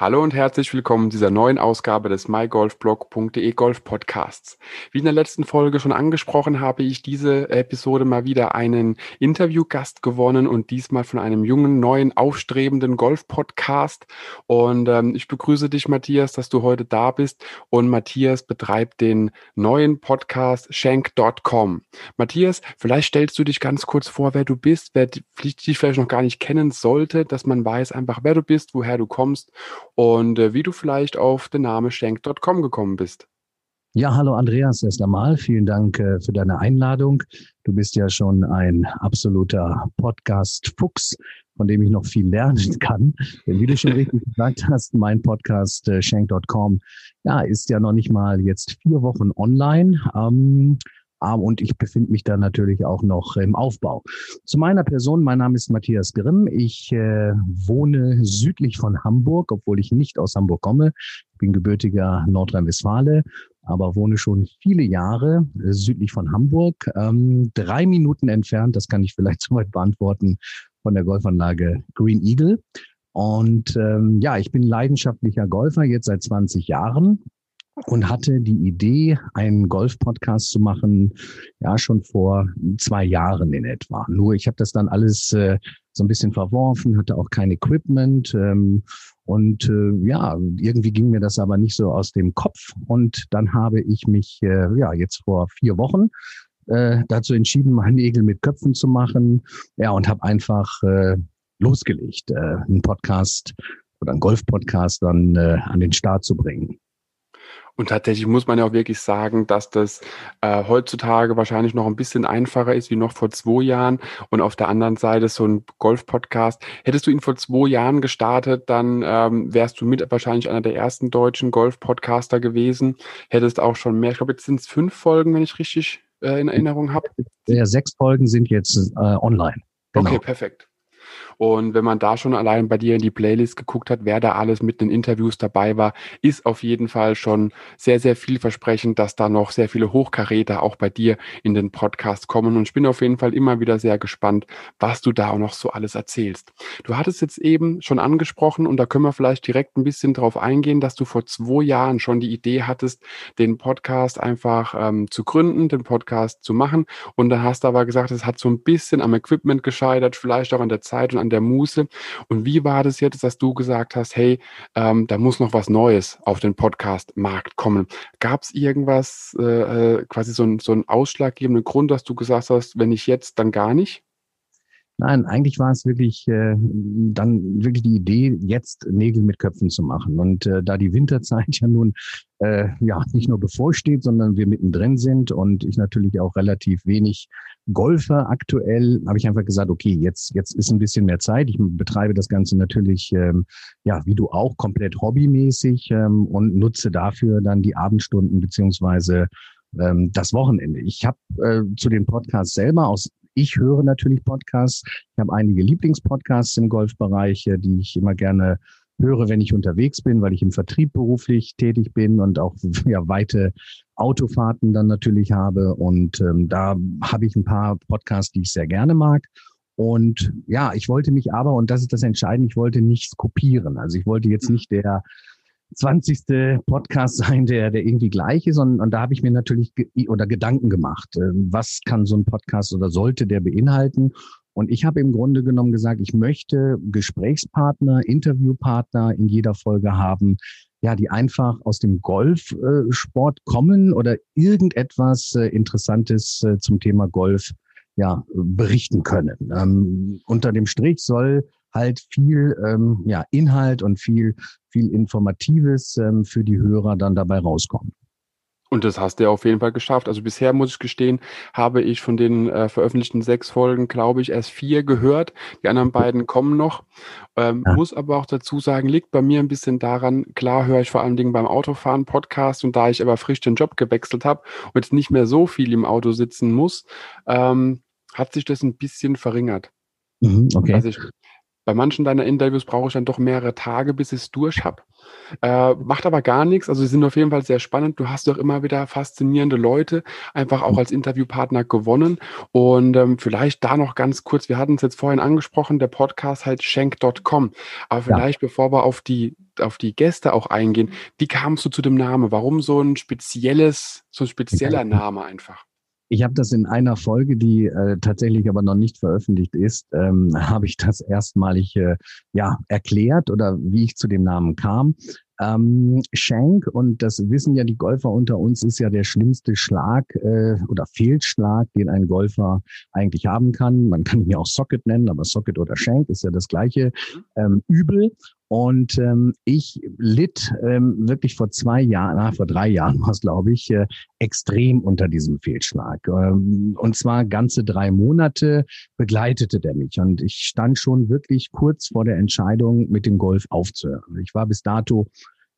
Hallo und herzlich willkommen zu dieser neuen Ausgabe des mygolfblog.de Golf Podcasts. Wie in der letzten Folge schon angesprochen, habe ich diese Episode mal wieder einen Interviewgast gewonnen und diesmal von einem jungen, neuen, aufstrebenden Golf-Podcast. Und ähm, ich begrüße dich, Matthias, dass du heute da bist. Und Matthias betreibt den neuen Podcast Shank.com. Matthias, vielleicht stellst du dich ganz kurz vor, wer du bist, wer dich vielleicht noch gar nicht kennen sollte, dass man weiß einfach, wer du bist, woher du kommst und äh, wie du vielleicht auf den Namen Schenk.com gekommen bist. Ja, hallo Andreas erst einmal. Vielen Dank äh, für deine Einladung. Du bist ja schon ein absoluter Podcast-Fuchs, von dem ich noch viel lernen kann. Denn wie du schon richtig gesagt hast, mein Podcast äh, Shank.com ja, ist ja noch nicht mal jetzt vier Wochen online. Ähm, und ich befinde mich da natürlich auch noch im Aufbau. Zu meiner Person, mein Name ist Matthias Grimm. Ich äh, wohne südlich von Hamburg, obwohl ich nicht aus Hamburg komme. Ich bin gebürtiger Nordrhein-Westfale, aber wohne schon viele Jahre äh, südlich von Hamburg. Ähm, drei Minuten entfernt, das kann ich vielleicht soweit beantworten, von der Golfanlage Green Eagle. Und ähm, ja, ich bin leidenschaftlicher Golfer jetzt seit 20 Jahren und hatte die Idee, einen Golf-Podcast zu machen, ja, schon vor zwei Jahren in etwa. Nur ich habe das dann alles äh, so ein bisschen verworfen, hatte auch kein Equipment ähm, und äh, ja, irgendwie ging mir das aber nicht so aus dem Kopf und dann habe ich mich äh, ja jetzt vor vier Wochen äh, dazu entschieden, mal Nägel mit Köpfen zu machen, ja und habe einfach äh, losgelegt, äh, einen Podcast oder einen Golf-Podcast dann äh, an den Start zu bringen. Und tatsächlich muss man ja auch wirklich sagen, dass das äh, heutzutage wahrscheinlich noch ein bisschen einfacher ist wie noch vor zwei Jahren. Und auf der anderen Seite so ein Golf-Podcast. Hättest du ihn vor zwei Jahren gestartet, dann ähm, wärst du mit wahrscheinlich einer der ersten deutschen Golf-Podcaster gewesen. Hättest auch schon mehr, ich glaube, jetzt sind es fünf Folgen, wenn ich richtig äh, in Erinnerung habe. Ja, sechs Folgen sind jetzt äh, online. Genau. Okay, perfekt. Und wenn man da schon allein bei dir in die Playlist geguckt hat, wer da alles mit den Interviews dabei war, ist auf jeden Fall schon sehr, sehr vielversprechend, dass da noch sehr viele Hochkaräter auch bei dir in den Podcast kommen. Und ich bin auf jeden Fall immer wieder sehr gespannt, was du da auch noch so alles erzählst. Du hattest jetzt eben schon angesprochen und da können wir vielleicht direkt ein bisschen drauf eingehen, dass du vor zwei Jahren schon die Idee hattest, den Podcast einfach ähm, zu gründen, den Podcast zu machen. Und da hast du aber gesagt, es hat so ein bisschen am Equipment gescheitert, vielleicht auch an der Zeit und an der Muße. Und wie war das jetzt, dass du gesagt hast, hey, ähm, da muss noch was Neues auf den Podcast-Markt kommen? Gab es irgendwas, äh, äh, quasi so, ein, so einen ausschlaggebenden Grund, dass du gesagt hast, wenn nicht jetzt, dann gar nicht? Nein, eigentlich war es wirklich äh, dann wirklich die Idee, jetzt Nägel mit Köpfen zu machen. Und äh, da die Winterzeit ja nun äh, ja nicht nur bevorsteht, sondern wir mittendrin sind und ich natürlich auch relativ wenig Golfer aktuell, habe ich einfach gesagt, okay, jetzt jetzt ist ein bisschen mehr Zeit. Ich betreibe das Ganze natürlich ähm, ja wie du auch komplett hobbymäßig ähm, und nutze dafür dann die Abendstunden beziehungsweise ähm, das Wochenende. Ich habe äh, zu dem Podcast selber aus ich höre natürlich Podcasts. Ich habe einige Lieblingspodcasts im Golfbereich, äh, die ich immer gerne höre, wenn ich unterwegs bin, weil ich im Vertrieb beruflich tätig bin und auch ja, weite Autofahrten dann natürlich habe. Und ähm, da habe ich ein paar Podcasts, die ich sehr gerne mag. Und ja, ich wollte mich aber, und das ist das Entscheidende, ich wollte nichts kopieren. Also ich wollte jetzt nicht der 20. Podcast sein, der, der irgendwie gleich ist. Und, und da habe ich mir natürlich ge oder Gedanken gemacht. Äh, was kann so ein Podcast oder sollte der beinhalten? Und ich habe im Grunde genommen gesagt, ich möchte Gesprächspartner, Interviewpartner in jeder Folge haben, ja, die einfach aus dem Golfsport kommen oder irgendetwas äh, Interessantes äh, zum Thema Golf ja, berichten können. Ähm, unter dem Strich soll halt viel ähm, ja, Inhalt und viel, viel Informatives ähm, für die Hörer dann dabei rauskommen. Und das hast du ja auf jeden Fall geschafft. Also bisher muss ich gestehen, habe ich von den äh, veröffentlichten sechs Folgen, glaube ich, erst vier gehört. Die anderen beiden kommen noch. Ähm, ja. Muss aber auch dazu sagen, liegt bei mir ein bisschen daran, klar höre ich vor allen Dingen beim Autofahren Podcast und da ich aber frisch den Job gewechselt habe und jetzt nicht mehr so viel im Auto sitzen muss, ähm, hat sich das ein bisschen verringert. Mhm, okay. Also ich, Bei manchen deiner Interviews brauche ich dann doch mehrere Tage, bis ich es durch habe. Äh, macht aber gar nichts. Also sie sind auf jeden Fall sehr spannend. Du hast doch immer wieder faszinierende Leute einfach auch als Interviewpartner gewonnen. Und ähm, vielleicht da noch ganz kurz, wir hatten es jetzt vorhin angesprochen, der Podcast heißt schenk.com. Aber vielleicht, ja. bevor wir auf die auf die Gäste auch eingehen, wie kamst du zu dem Namen? Warum so ein spezielles, so ein spezieller Name einfach? Ich habe das in einer Folge, die äh, tatsächlich aber noch nicht veröffentlicht ist, ähm, habe ich das erstmalig äh, ja erklärt oder wie ich zu dem Namen kam. Ähm, Shank, und das wissen ja die Golfer unter uns, ist ja der schlimmste Schlag äh, oder Fehlschlag, den ein Golfer eigentlich haben kann. Man kann ihn ja auch Socket nennen, aber Socket oder Shank ist ja das gleiche ähm, Übel. Und ähm, ich litt ähm, wirklich vor zwei Jahren, vor drei Jahren war es, glaube ich, äh, extrem unter diesem Fehlschlag. Ähm, und zwar ganze drei Monate begleitete der mich. Und ich stand schon wirklich kurz vor der Entscheidung, mit dem Golf aufzuhören. Ich war bis dato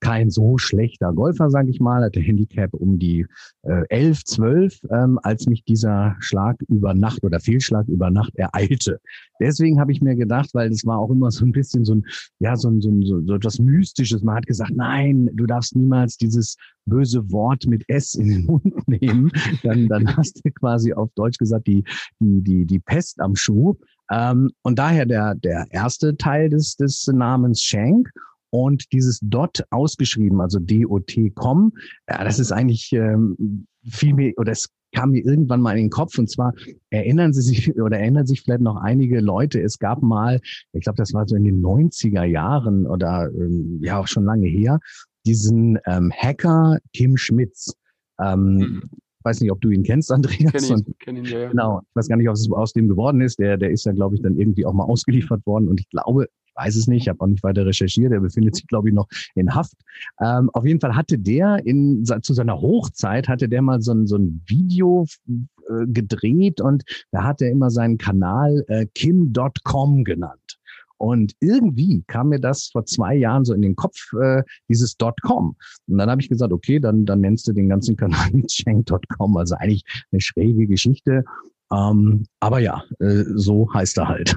kein so schlechter Golfer, sage ich mal, hatte Handicap um die äh, 11, 12, ähm, als mich dieser Schlag über Nacht oder Fehlschlag über Nacht ereilte. Deswegen habe ich mir gedacht, weil es war auch immer so ein bisschen so ein, ja, so, ein, so, ein, so, so etwas Mystisches. Man hat gesagt, nein, du darfst niemals dieses böse Wort mit S in den Mund nehmen. Dann, dann hast du quasi auf Deutsch gesagt die, die, die, die Pest am Schuh. Ähm, und daher der, der erste Teil des, des Namens Shank und dieses Dot ausgeschrieben, also DOT.com, ja, das ist eigentlich ähm, viel mehr, oder es kam mir irgendwann mal in den Kopf und zwar erinnern Sie sich oder erinnern sich vielleicht noch einige Leute, es gab mal, ich glaube, das war so in den 90er Jahren oder ähm, ja auch schon lange her, diesen ähm, Hacker Tim Schmitz. Ähm, mhm. Weiß nicht, ob du ihn kennst, Andreas. Kenn ihn, kenn ihn, ja, ja. Genau. Ich weiß gar nicht, ob es aus dem geworden ist. Der, der ist ja, glaube ich, dann irgendwie auch mal ausgeliefert worden. Und ich glaube, weiß es nicht, ich habe auch nicht weiter recherchiert, er befindet sich, glaube ich, noch in Haft. Ähm, auf jeden Fall hatte der in, zu seiner Hochzeit, hatte der mal so ein, so ein Video äh, gedreht und da hat er immer seinen Kanal äh, kim.com genannt. Und irgendwie kam mir das vor zwei Jahren so in den Kopf, äh, dieses .com. Und dann habe ich gesagt, okay, dann, dann nennst du den ganzen Kanal Shank.com. Also eigentlich eine schräge Geschichte. Ähm, aber ja, äh, so heißt er halt.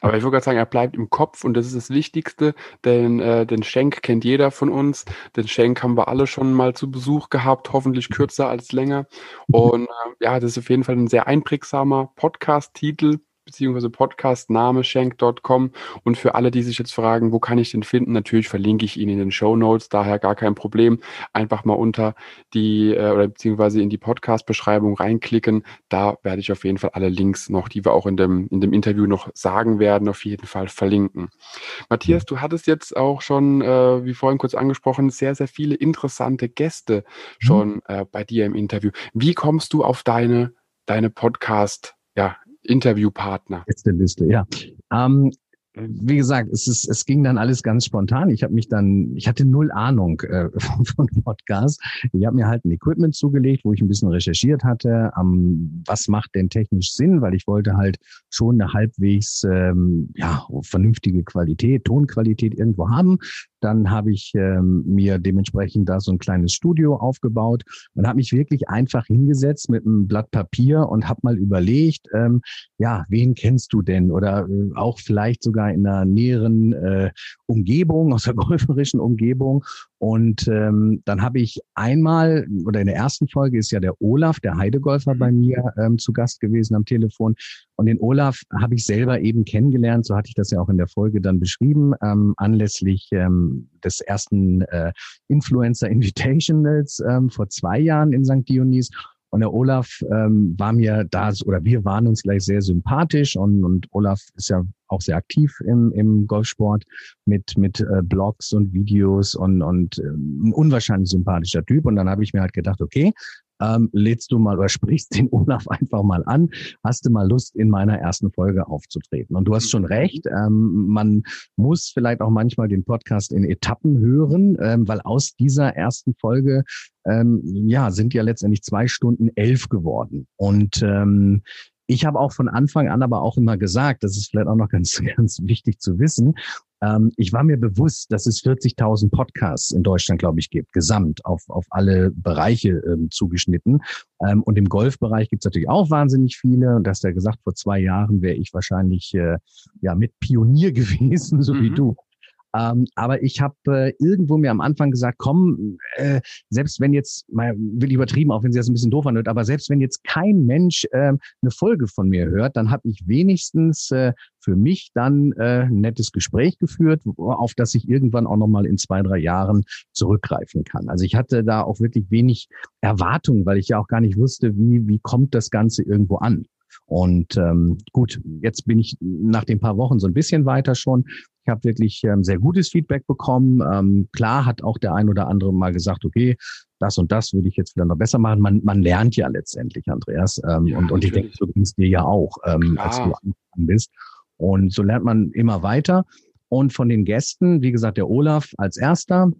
Aber ich würde gerade sagen, er bleibt im Kopf und das ist das Wichtigste, denn äh, den Schenk kennt jeder von uns. Den Schenk haben wir alle schon mal zu Besuch gehabt, hoffentlich kürzer als länger. Und äh, ja, das ist auf jeden Fall ein sehr einprägsamer Podcast-Titel beziehungsweise Podcastname schenk.com. Und für alle, die sich jetzt fragen, wo kann ich den finden, natürlich verlinke ich ihn in den Show Notes, daher gar kein Problem. Einfach mal unter die äh, oder beziehungsweise in die Podcast-Beschreibung reinklicken. Da werde ich auf jeden Fall alle Links noch, die wir auch in dem, in dem Interview noch sagen werden, auf jeden Fall verlinken. Matthias, du hattest jetzt auch schon, äh, wie vorhin kurz angesprochen, sehr, sehr viele interessante Gäste mhm. schon äh, bei dir im Interview. Wie kommst du auf deine, deine Podcast, ja, Interviewpartner. Letzte Liste, ja. Ähm, wie gesagt, es ist, es ging dann alles ganz spontan. Ich habe mich dann, ich hatte null Ahnung äh, von, Podcast. Ich habe mir halt ein Equipment zugelegt, wo ich ein bisschen recherchiert hatte, ähm, was macht denn technisch Sinn, weil ich wollte halt schon eine halbwegs ähm, ja vernünftige Qualität, Tonqualität irgendwo haben. Dann habe ich ähm, mir dementsprechend da so ein kleines Studio aufgebaut und habe mich wirklich einfach hingesetzt mit einem Blatt Papier und habe mal überlegt, ähm, ja, wen kennst du denn? Oder äh, auch vielleicht sogar in einer näheren äh, Umgebung, aus der golferischen Umgebung. Und ähm, dann habe ich einmal, oder in der ersten Folge ist ja der Olaf, der Heidegolfer bei mhm. mir ähm, zu Gast gewesen am Telefon. Und den Olaf habe ich selber eben kennengelernt, so hatte ich das ja auch in der Folge dann beschrieben, ähm, anlässlich ähm, des ersten äh, Influencer Invitationals ähm, vor zwei Jahren in St. Dionys. Und der Olaf ähm, war mir da, oder wir waren uns gleich sehr sympathisch und, und Olaf ist ja auch sehr aktiv im, im Golfsport mit, mit äh, Blogs und Videos und, und äh, ein unwahrscheinlich sympathischer Typ. Und dann habe ich mir halt gedacht, okay, ähm, lädst du mal oder sprichst den Olaf einfach mal an. Hast du mal Lust, in meiner ersten Folge aufzutreten? Und du hast schon recht, ähm, man muss vielleicht auch manchmal den Podcast in Etappen hören, ähm, weil aus dieser ersten Folge ähm, ja sind ja letztendlich zwei Stunden elf geworden. Und ähm, Ich habe auch von Anfang an aber auch immer gesagt, das ist vielleicht auch noch ganz, ganz wichtig zu wissen, ähm, ich war mir bewusst, dass es 40.000 Podcasts in Deutschland, glaube ich, gibt, gesamt auf, auf alle Bereiche ähm, zugeschnitten. Ähm, und im Golfbereich gibt es natürlich auch wahnsinnig viele. Und das hast ja gesagt, vor zwei Jahren wäre ich wahrscheinlich äh, ja mit Pionier gewesen, so mhm. wie du. Ähm, aber ich habe äh, irgendwo mir am Anfang gesagt, komm, äh, selbst wenn jetzt, mal will ich übertrieben, auch wenn sie das ein bisschen doof anhört, aber selbst wenn jetzt kein Mensch äh, eine Folge von mir hört, dann habe ich wenigstens äh, für mich dann äh, ein nettes Gespräch geführt, auf das ich irgendwann auch nochmal in zwei, drei Jahren zurückgreifen kann. Also ich hatte da auch wirklich wenig Erwartung, weil ich ja auch gar nicht wusste, wie, wie kommt das Ganze irgendwo an. Und ähm, gut, jetzt bin ich nach den paar Wochen so ein bisschen weiter schon. Ich habe wirklich ähm, sehr gutes Feedback bekommen. Ähm, klar hat auch der ein oder andere mal gesagt, okay, das und das würde ich jetzt wieder noch besser machen. Man, man lernt ja letztendlich, Andreas. Ähm, ja, und, und ich denke, so ging es dir ja auch, ähm, als du angefangen bist. Und so lernt man immer weiter. Und von den Gästen, wie gesagt, der Olaf als erster,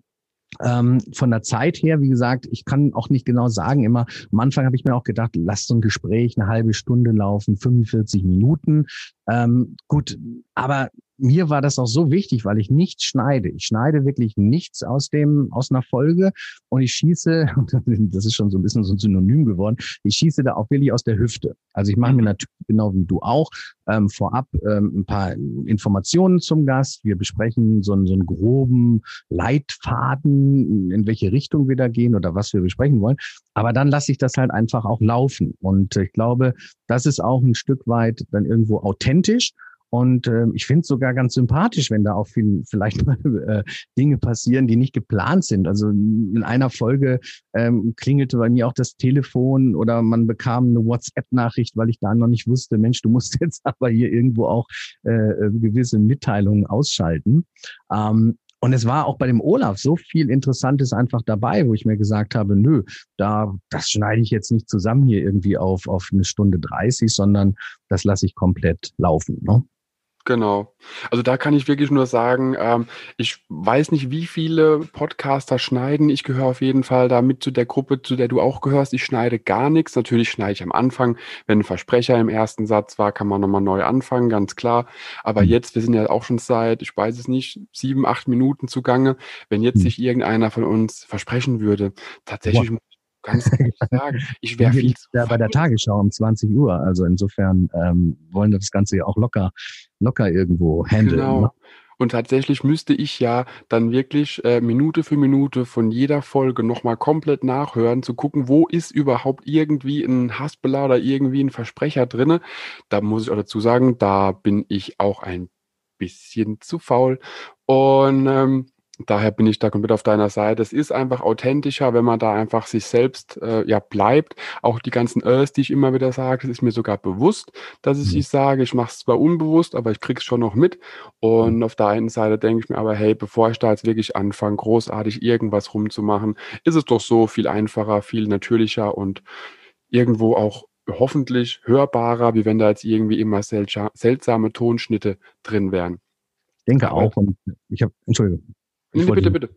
ähm, von der Zeit her, wie gesagt, ich kann auch nicht genau sagen, immer am Anfang habe ich mir auch gedacht, lass so ein Gespräch eine halbe Stunde laufen, 45 Minuten. Ähm, gut, aber mir war das auch so wichtig, weil ich nichts schneide. Ich schneide wirklich nichts aus dem, aus einer Folge und ich schieße, das ist schon so ein bisschen so ein Synonym geworden, ich schieße da auch wirklich aus der Hüfte. Also ich mache mir mhm. natürlich genau wie du auch ähm, vorab ähm, ein paar Informationen zum Gast. Wir besprechen so einen, so einen groben Leitfaden, in welche Richtung wir da gehen oder was wir besprechen wollen. Aber dann lasse ich das halt einfach auch laufen. Und ich glaube, das ist auch ein Stück weit dann irgendwo authentisch. Und äh, ich finde es sogar ganz sympathisch, wenn da auch viel, vielleicht mal äh, Dinge passieren, die nicht geplant sind. Also in einer Folge ähm, klingelte bei mir auch das Telefon oder man bekam eine WhatsApp-Nachricht, weil ich da noch nicht wusste, Mensch, du musst jetzt aber hier irgendwo auch äh, äh, gewisse Mitteilungen ausschalten. Ähm, und es war auch bei dem Olaf so viel Interessantes einfach dabei, wo ich mir gesagt habe, nö, da, das schneide ich jetzt nicht zusammen hier irgendwie auf, auf eine Stunde 30, sondern das lasse ich komplett laufen. Ne? Genau. Also da kann ich wirklich nur sagen, ähm, ich weiß nicht, wie viele Podcaster schneiden. Ich gehöre auf jeden Fall da mit zu der Gruppe, zu der du auch gehörst. Ich schneide gar nichts. Natürlich schneide ich am Anfang. Wenn ein Versprecher im ersten Satz war, kann man nochmal neu anfangen, ganz klar. Aber mhm. jetzt, wir sind ja auch schon seit, ich weiß es nicht, sieben, acht Minuten zugange. Wenn jetzt mhm. sich irgendeiner von uns versprechen würde, tatsächlich wow. Ganz ehrlich sagen, ich wäre viel zu ja, bei der Tagesschau um 20 Uhr. Also insofern ähm, wollen wir das Ganze ja auch locker, locker irgendwo handeln. Genau. Ne? Und tatsächlich müsste ich ja dann wirklich äh, Minute für Minute von jeder Folge nochmal komplett nachhören, zu gucken, wo ist überhaupt irgendwie ein Haspeler oder irgendwie ein Versprecher drinne. Da muss ich auch dazu sagen, da bin ich auch ein bisschen zu faul. Und ähm, daher bin ich da komplett auf deiner Seite. Es ist einfach authentischer, wenn man da einfach sich selbst äh, ja bleibt. Auch die ganzen Ös, die ich immer wieder sage, das ist mir sogar bewusst, dass ich mhm. sie sage. Ich mache es zwar unbewusst, aber ich krieg's schon noch mit. Und mhm. auf der einen Seite denke ich mir aber, hey, bevor ich da jetzt wirklich anfange, großartig irgendwas rumzumachen, ist es doch so viel einfacher, viel natürlicher und irgendwo auch hoffentlich hörbarer, wie wenn da jetzt irgendwie immer seltsame Tonschnitte drin wären. Ich denke auch. Und ich habe, Entschuldigung. Bitte, bitte.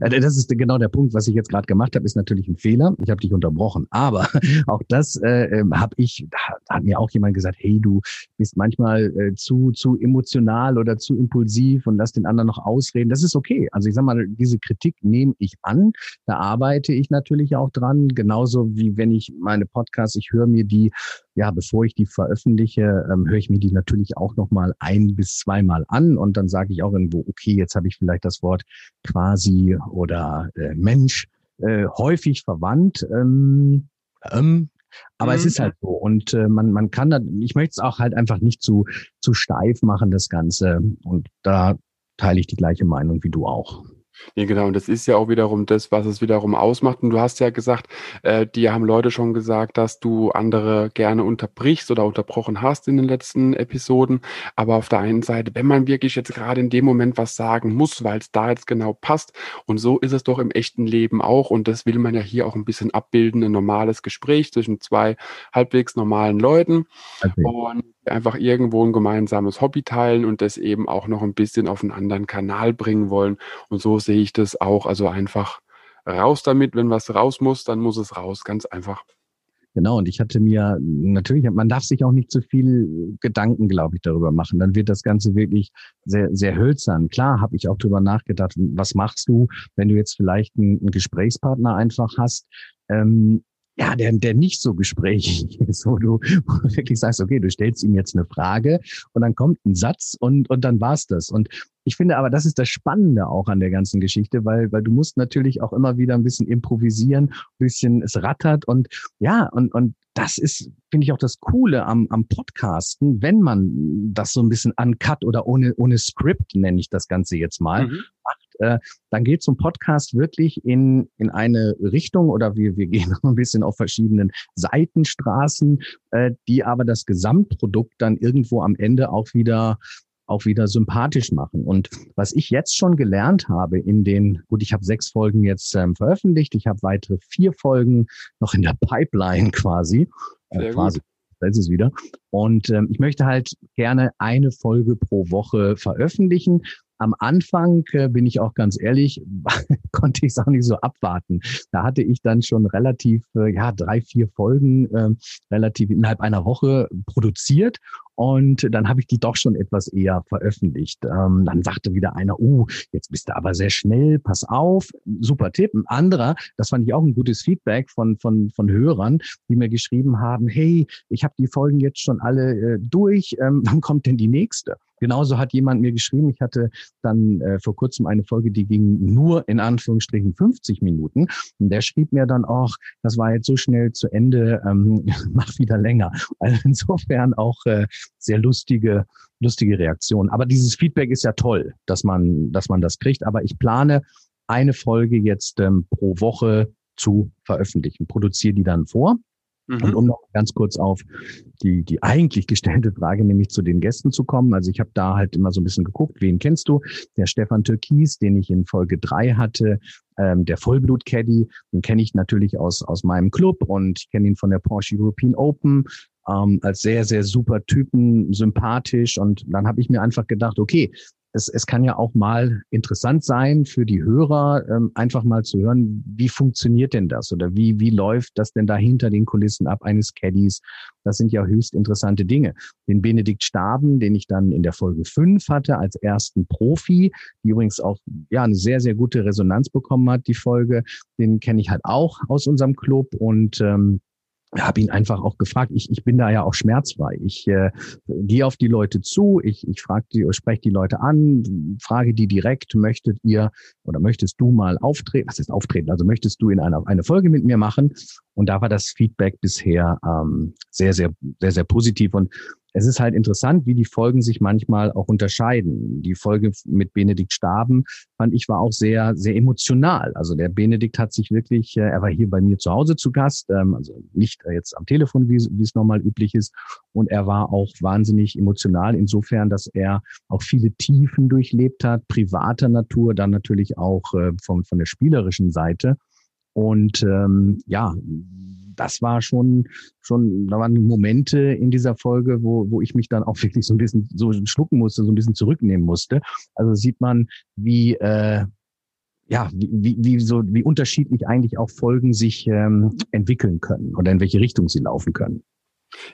Das ist genau der Punkt, was ich jetzt gerade gemacht habe, ist natürlich ein Fehler. Ich habe dich unterbrochen, aber auch das äh, ähm, habe ich, da hat mir auch jemand gesagt, hey, du bist manchmal äh, zu zu emotional oder zu impulsiv und lass den anderen noch ausreden. Das ist okay. Also ich sag mal, diese Kritik nehme ich an, da arbeite ich natürlich auch dran, genauso wie wenn ich meine Podcasts, ich höre mir die ja, bevor ich die veröffentliche, ähm, höre ich mir die natürlich auch nochmal ein bis zweimal an und dann sage ich auch irgendwo, okay, jetzt habe ich vielleicht das Wort quasi oder äh, Mensch äh, häufig verwandt. Ähm, ähm, aber mhm. es ist halt so. Und äh, man, man kann da, ich möchte es auch halt einfach nicht zu, zu steif machen, das Ganze. Und da teile ich die gleiche Meinung wie du auch. Ja, genau. Und das ist ja auch wiederum das, was es wiederum ausmacht. Und du hast ja gesagt, äh, die haben Leute schon gesagt, dass du andere gerne unterbrichst oder unterbrochen hast in den letzten Episoden. Aber auf der einen Seite, wenn man wirklich jetzt gerade in dem Moment was sagen muss, weil es da jetzt genau passt. Und so ist es doch im echten Leben auch. Und das will man ja hier auch ein bisschen abbilden, ein normales Gespräch zwischen zwei halbwegs normalen Leuten. Okay. Und einfach irgendwo ein gemeinsames Hobby teilen und das eben auch noch ein bisschen auf einen anderen Kanal bringen wollen. Und so sehe ich das auch. Also einfach raus damit. Wenn was raus muss, dann muss es raus. Ganz einfach. Genau, und ich hatte mir natürlich, man darf sich auch nicht zu viel Gedanken, glaube ich, darüber machen. Dann wird das Ganze wirklich sehr, sehr hölzern. Klar, habe ich auch darüber nachgedacht, was machst du, wenn du jetzt vielleicht einen, einen Gesprächspartner einfach hast, ähm, ja, der, der nicht so gesprächig ist, wo du wirklich sagst, okay, du stellst ihm jetzt eine Frage und dann kommt ein Satz und, und dann war's das. Und ich finde aber, das ist das Spannende auch an der ganzen Geschichte, weil, weil du musst natürlich auch immer wieder ein bisschen improvisieren, ein bisschen es rattert und ja, und, und das ist, finde ich, auch das Coole am, am Podcasten, wenn man das so ein bisschen uncut oder ohne, ohne Script, nenne ich das Ganze jetzt mal, mhm. macht, äh, dann geht zum Podcast wirklich in, in eine Richtung oder wir, wir gehen noch ein bisschen auf verschiedenen Seitenstraßen, äh, die aber das Gesamtprodukt dann irgendwo am Ende auch wieder auch wieder sympathisch machen. Und was ich jetzt schon gelernt habe in den, gut, ich habe sechs Folgen jetzt ähm, veröffentlicht, ich habe weitere vier Folgen noch in der Pipeline quasi. Äh, quasi. Da ist es wieder. Und ähm, ich möchte halt gerne eine Folge pro Woche veröffentlichen. Am Anfang, äh, bin ich auch ganz ehrlich, konnte ich es auch nicht so abwarten. Da hatte ich dann schon relativ, äh, ja, drei, vier Folgen äh, relativ innerhalb einer Woche produziert und dann habe ich die doch schon etwas eher veröffentlicht. Ähm, dann sagte wieder einer, uh, jetzt bist du aber sehr schnell, pass auf. Super Tipp. Ein anderer, das fand ich auch ein gutes Feedback von, von, von Hörern, die mir geschrieben haben, hey, ich habe die Folgen jetzt schon alle äh, durch, ähm, wann kommt denn die nächste? Genauso hat jemand mir geschrieben, ich hatte dann äh, vor kurzem eine Folge, die ging nur in Anführungsstrichen 50 Minuten. Und der schrieb mir dann auch, das war jetzt so schnell zu Ende, ähm, mach wieder länger. Also insofern auch äh, sehr lustige, lustige Reaktion. Aber dieses Feedback ist ja toll, dass man, dass man das kriegt. Aber ich plane eine Folge jetzt ähm, pro Woche zu veröffentlichen, produziere die dann vor Mhm. Und um noch ganz kurz auf die, die eigentlich gestellte Frage, nämlich zu den Gästen zu kommen. Also ich habe da halt immer so ein bisschen geguckt, wen kennst du? Der Stefan Türkis, den ich in Folge drei hatte, ähm, der Vollblut-Caddy, den kenne ich natürlich aus, aus meinem Club und ich kenne ihn von der Porsche European Open ähm, als sehr, sehr super Typen, sympathisch. Und dann habe ich mir einfach gedacht, okay, es, es kann ja auch mal interessant sein für die Hörer, ähm, einfach mal zu hören, wie funktioniert denn das oder wie, wie läuft das denn da hinter den Kulissen ab eines Caddies? Das sind ja höchst interessante Dinge. Den Benedikt Staben, den ich dann in der Folge 5 hatte als ersten Profi, die übrigens auch ja eine sehr, sehr gute Resonanz bekommen hat, die Folge, den kenne ich halt auch aus unserem Club und ähm, habe ihn einfach auch gefragt. Ich, ich bin da ja auch schmerzfrei. Ich äh, gehe auf die Leute zu, ich, ich frage die, spreche die Leute an, frage die direkt, möchtet ihr oder möchtest du mal auftreten? Was ist auftreten? Also möchtest du in einer eine Folge mit mir machen? Und da war das Feedback bisher ähm, sehr, sehr, sehr, sehr positiv. Und es ist halt interessant, wie die Folgen sich manchmal auch unterscheiden. Die Folge mit Benedikt Staben fand ich war auch sehr, sehr emotional. Also der Benedikt hat sich wirklich, äh, er war hier bei mir zu Hause zu Gast, ähm, also nicht jetzt am Telefon, wie, wie es normal üblich ist. Und er war auch wahnsinnig emotional insofern, dass er auch viele Tiefen durchlebt hat, privater Natur, dann natürlich auch äh, von, von der spielerischen Seite. Und ähm, ja, das war schon, schon, da waren Momente in dieser Folge, wo, wo ich mich dann auch wirklich so ein bisschen so schlucken musste, so ein bisschen zurücknehmen musste. Also sieht man, wie, äh, ja, wie, wie, wie so, wie unterschiedlich eigentlich auch Folgen sich ähm, entwickeln können oder in welche Richtung sie laufen können.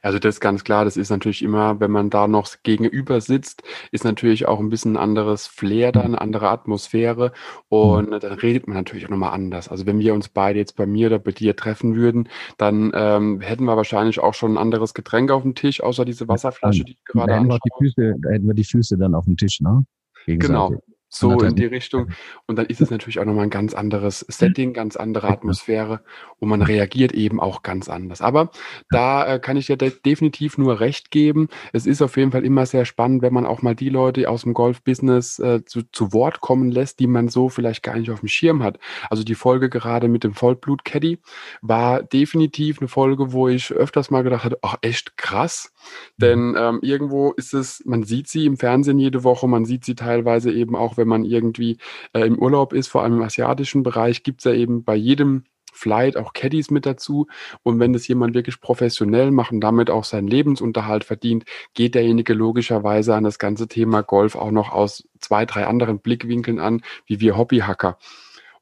Also das ist ganz klar, das ist natürlich immer, wenn man da noch gegenüber sitzt, ist natürlich auch ein bisschen ein anderes Flair da, eine andere Atmosphäre und mhm. dann redet man natürlich auch nochmal anders. Also wenn wir uns beide jetzt bei mir oder bei dir treffen würden, dann ähm, hätten wir wahrscheinlich auch schon ein anderes Getränk auf dem Tisch, außer diese Wasserflasche, die ich gerade Füße, da hätten wir die Füße dann auf dem Tisch, ne? Genau. So in die Richtung. Und dann ist es natürlich auch nochmal ein ganz anderes Setting, ganz andere Atmosphäre und man reagiert eben auch ganz anders. Aber da äh, kann ich dir de definitiv nur recht geben. Es ist auf jeden Fall immer sehr spannend, wenn man auch mal die Leute aus dem Golf-Business äh, zu, zu Wort kommen lässt, die man so vielleicht gar nicht auf dem Schirm hat. Also die Folge gerade mit dem Vollblut-Caddy war definitiv eine Folge, wo ich öfters mal gedacht hatte, ach echt krass. Denn ähm, irgendwo ist es, man sieht sie im Fernsehen jede Woche, man sieht sie teilweise eben auch wenn man irgendwie äh, im Urlaub ist, vor allem im asiatischen Bereich, gibt es ja eben bei jedem Flight auch Caddies mit dazu. Und wenn das jemand wirklich professionell macht und damit auch seinen Lebensunterhalt verdient, geht derjenige logischerweise an das ganze Thema Golf auch noch aus zwei, drei anderen Blickwinkeln an, wie wir Hobbyhacker.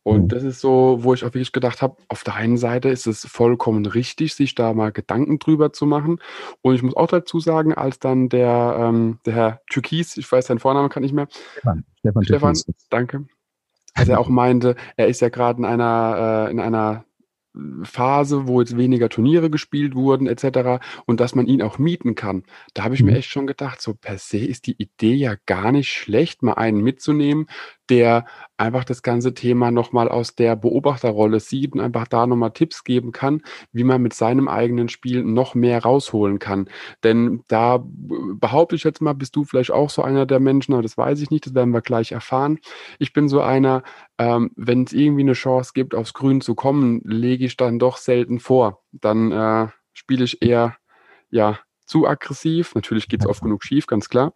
Und mhm. das ist so, wo ich auch wirklich gedacht habe, auf der einen Seite ist es vollkommen richtig, sich da mal Gedanken drüber zu machen. Und ich muss auch dazu sagen, als dann der, ähm, der Herr Türkis, ich weiß seinen Vornamen kann ich mehr. Stefan, Stefan, Stefan danke. Als er auch meinte, er ist ja gerade in einer, äh, in einer Phase, wo jetzt weniger Turniere gespielt wurden etc. und dass man ihn auch mieten kann. Da habe ich mhm. mir echt schon gedacht, so per se ist die Idee ja gar nicht schlecht, mal einen mitzunehmen, der einfach das ganze Thema nochmal aus der Beobachterrolle sieht und einfach da nochmal Tipps geben kann, wie man mit seinem eigenen Spiel noch mehr rausholen kann. Denn da behaupte ich jetzt mal, bist du vielleicht auch so einer der Menschen, aber das weiß ich nicht, das werden wir gleich erfahren. Ich bin so einer, ähm, wenn es irgendwie eine Chance gibt, aufs Grün zu kommen, lege ich dann doch selten vor. Dann äh, spiele ich eher ja, zu aggressiv. Natürlich geht es oft genug schief, ganz klar.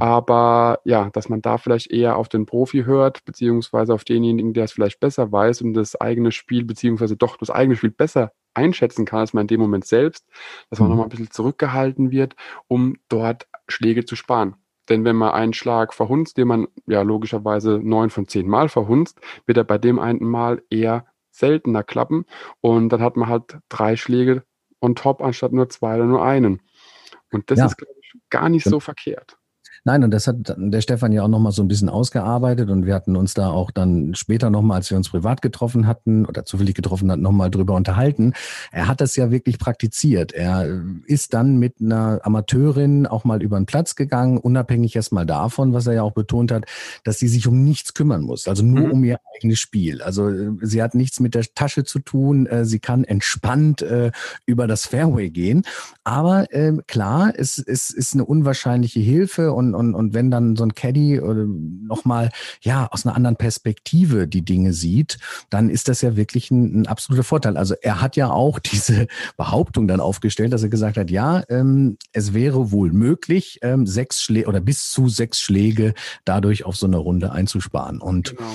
Aber ja, dass man da vielleicht eher auf den Profi hört, beziehungsweise auf denjenigen, der es vielleicht besser weiß und das eigene Spiel, beziehungsweise doch das eigene Spiel besser einschätzen kann als man in dem Moment selbst, dass man mhm. nochmal ein bisschen zurückgehalten wird, um dort Schläge zu sparen. Denn wenn man einen Schlag verhunzt, den man ja logischerweise neun von zehn Mal verhunzt, wird er bei dem einen Mal eher seltener klappen. Und dann hat man halt drei Schläge on top anstatt nur zwei oder nur einen. Und das ja. ist, glaube ich, gar nicht so verkehrt. Nein, und das hat der Stefan ja auch nochmal so ein bisschen ausgearbeitet und wir hatten uns da auch dann später nochmal, als wir uns privat getroffen hatten oder zufällig getroffen hatten, nochmal drüber unterhalten. Er hat das ja wirklich praktiziert. Er ist dann mit einer Amateurin auch mal über den Platz gegangen, unabhängig erstmal davon, was er ja auch betont hat, dass sie sich um nichts kümmern muss, also nur mhm. um ihr eigenes Spiel. Also sie hat nichts mit der Tasche zu tun, äh, sie kann entspannt äh, über das Fairway gehen. Aber äh, klar, es, es ist eine unwahrscheinliche Hilfe und und, und wenn dann so ein Caddy äh, nochmal ja aus einer anderen Perspektive die Dinge sieht, dann ist das ja wirklich ein, ein absoluter Vorteil. Also er hat ja auch diese Behauptung dann aufgestellt, dass er gesagt hat, ja, ähm, es wäre wohl möglich, ähm, sechs Schläge oder bis zu sechs Schläge dadurch auf so eine Runde einzusparen. Und genau.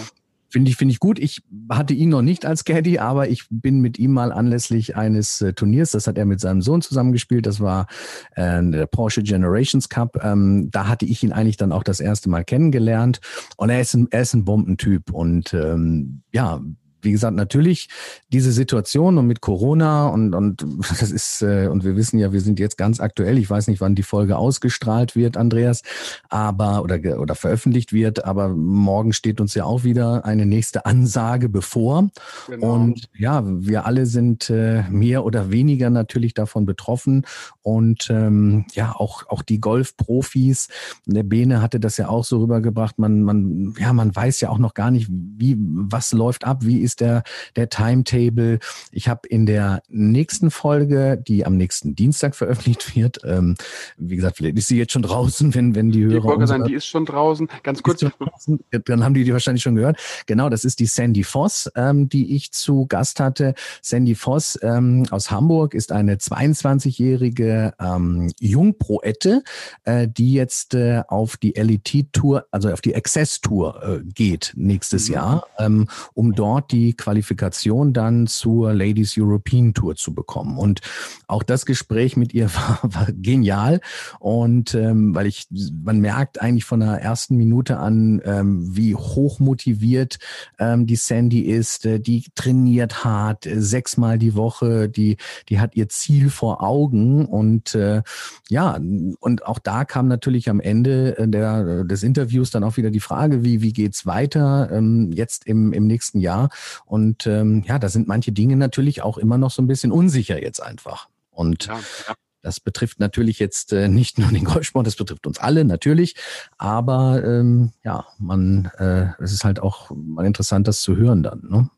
Finde ich, finde ich gut. Ich hatte ihn noch nicht als Caddy, aber ich bin mit ihm mal anlässlich eines äh, Turniers, das hat er mit seinem Sohn zusammengespielt, das war äh, der Porsche Generations Cup. Ähm, da hatte ich ihn eigentlich dann auch das erste Mal kennengelernt. Und er ist ein, er ist ein Bombentyp und ähm, ja, wie gesagt, natürlich diese Situation und mit Corona und, und das ist, äh, und wir wissen ja, wir sind jetzt ganz aktuell, ich weiß nicht, wann die Folge ausgestrahlt wird, Andreas, aber oder, oder veröffentlicht wird, aber morgen steht uns ja auch wieder eine nächste Ansage bevor. Genau. Und ja, wir alle sind äh, mehr oder weniger natürlich davon betroffen. Und ähm, ja, auch, auch die Golfprofis, der Bene hatte das ja auch so rübergebracht, man, man, ja, man weiß ja auch noch gar nicht, wie, was läuft ab, wie ist ist der, der Timetable. Ich habe in der nächsten Folge, die am nächsten Dienstag veröffentlicht wird, ähm, wie gesagt, vielleicht ist sie jetzt schon draußen, wenn, wenn die Hörer. Ich wollte sagen, die ist schon draußen. Ganz kurz. Draußen, dann haben die die wahrscheinlich schon gehört. Genau, das ist die Sandy Voss, ähm, die ich zu Gast hatte. Sandy Voss ähm, aus Hamburg ist eine 22-jährige ähm, Jungproette, äh, die jetzt äh, auf die LET-Tour, also auf die Access-Tour äh, geht nächstes mhm. Jahr, ähm, um dort die die Qualifikation dann zur Ladies European Tour zu bekommen. Und auch das Gespräch mit ihr war, war genial. Und ähm, weil ich, man merkt eigentlich von der ersten Minute an, ähm, wie hoch motiviert ähm, die Sandy ist. Äh, die trainiert hart, äh, sechsmal die Woche, die, die hat ihr Ziel vor Augen. Und äh, ja, und auch da kam natürlich am Ende äh, der, des Interviews dann auch wieder die Frage, wie, wie geht's weiter ähm, jetzt im, im nächsten Jahr? Und ähm, ja, da sind manche Dinge natürlich auch immer noch so ein bisschen unsicher jetzt einfach. Und ja, ja. Das betrifft natürlich jetzt äh, nicht nur den Golfsport, das betrifft uns alle natürlich. Aber ähm, ja, man, äh, es ist halt auch mal interessant, das zu hören dann. Ne?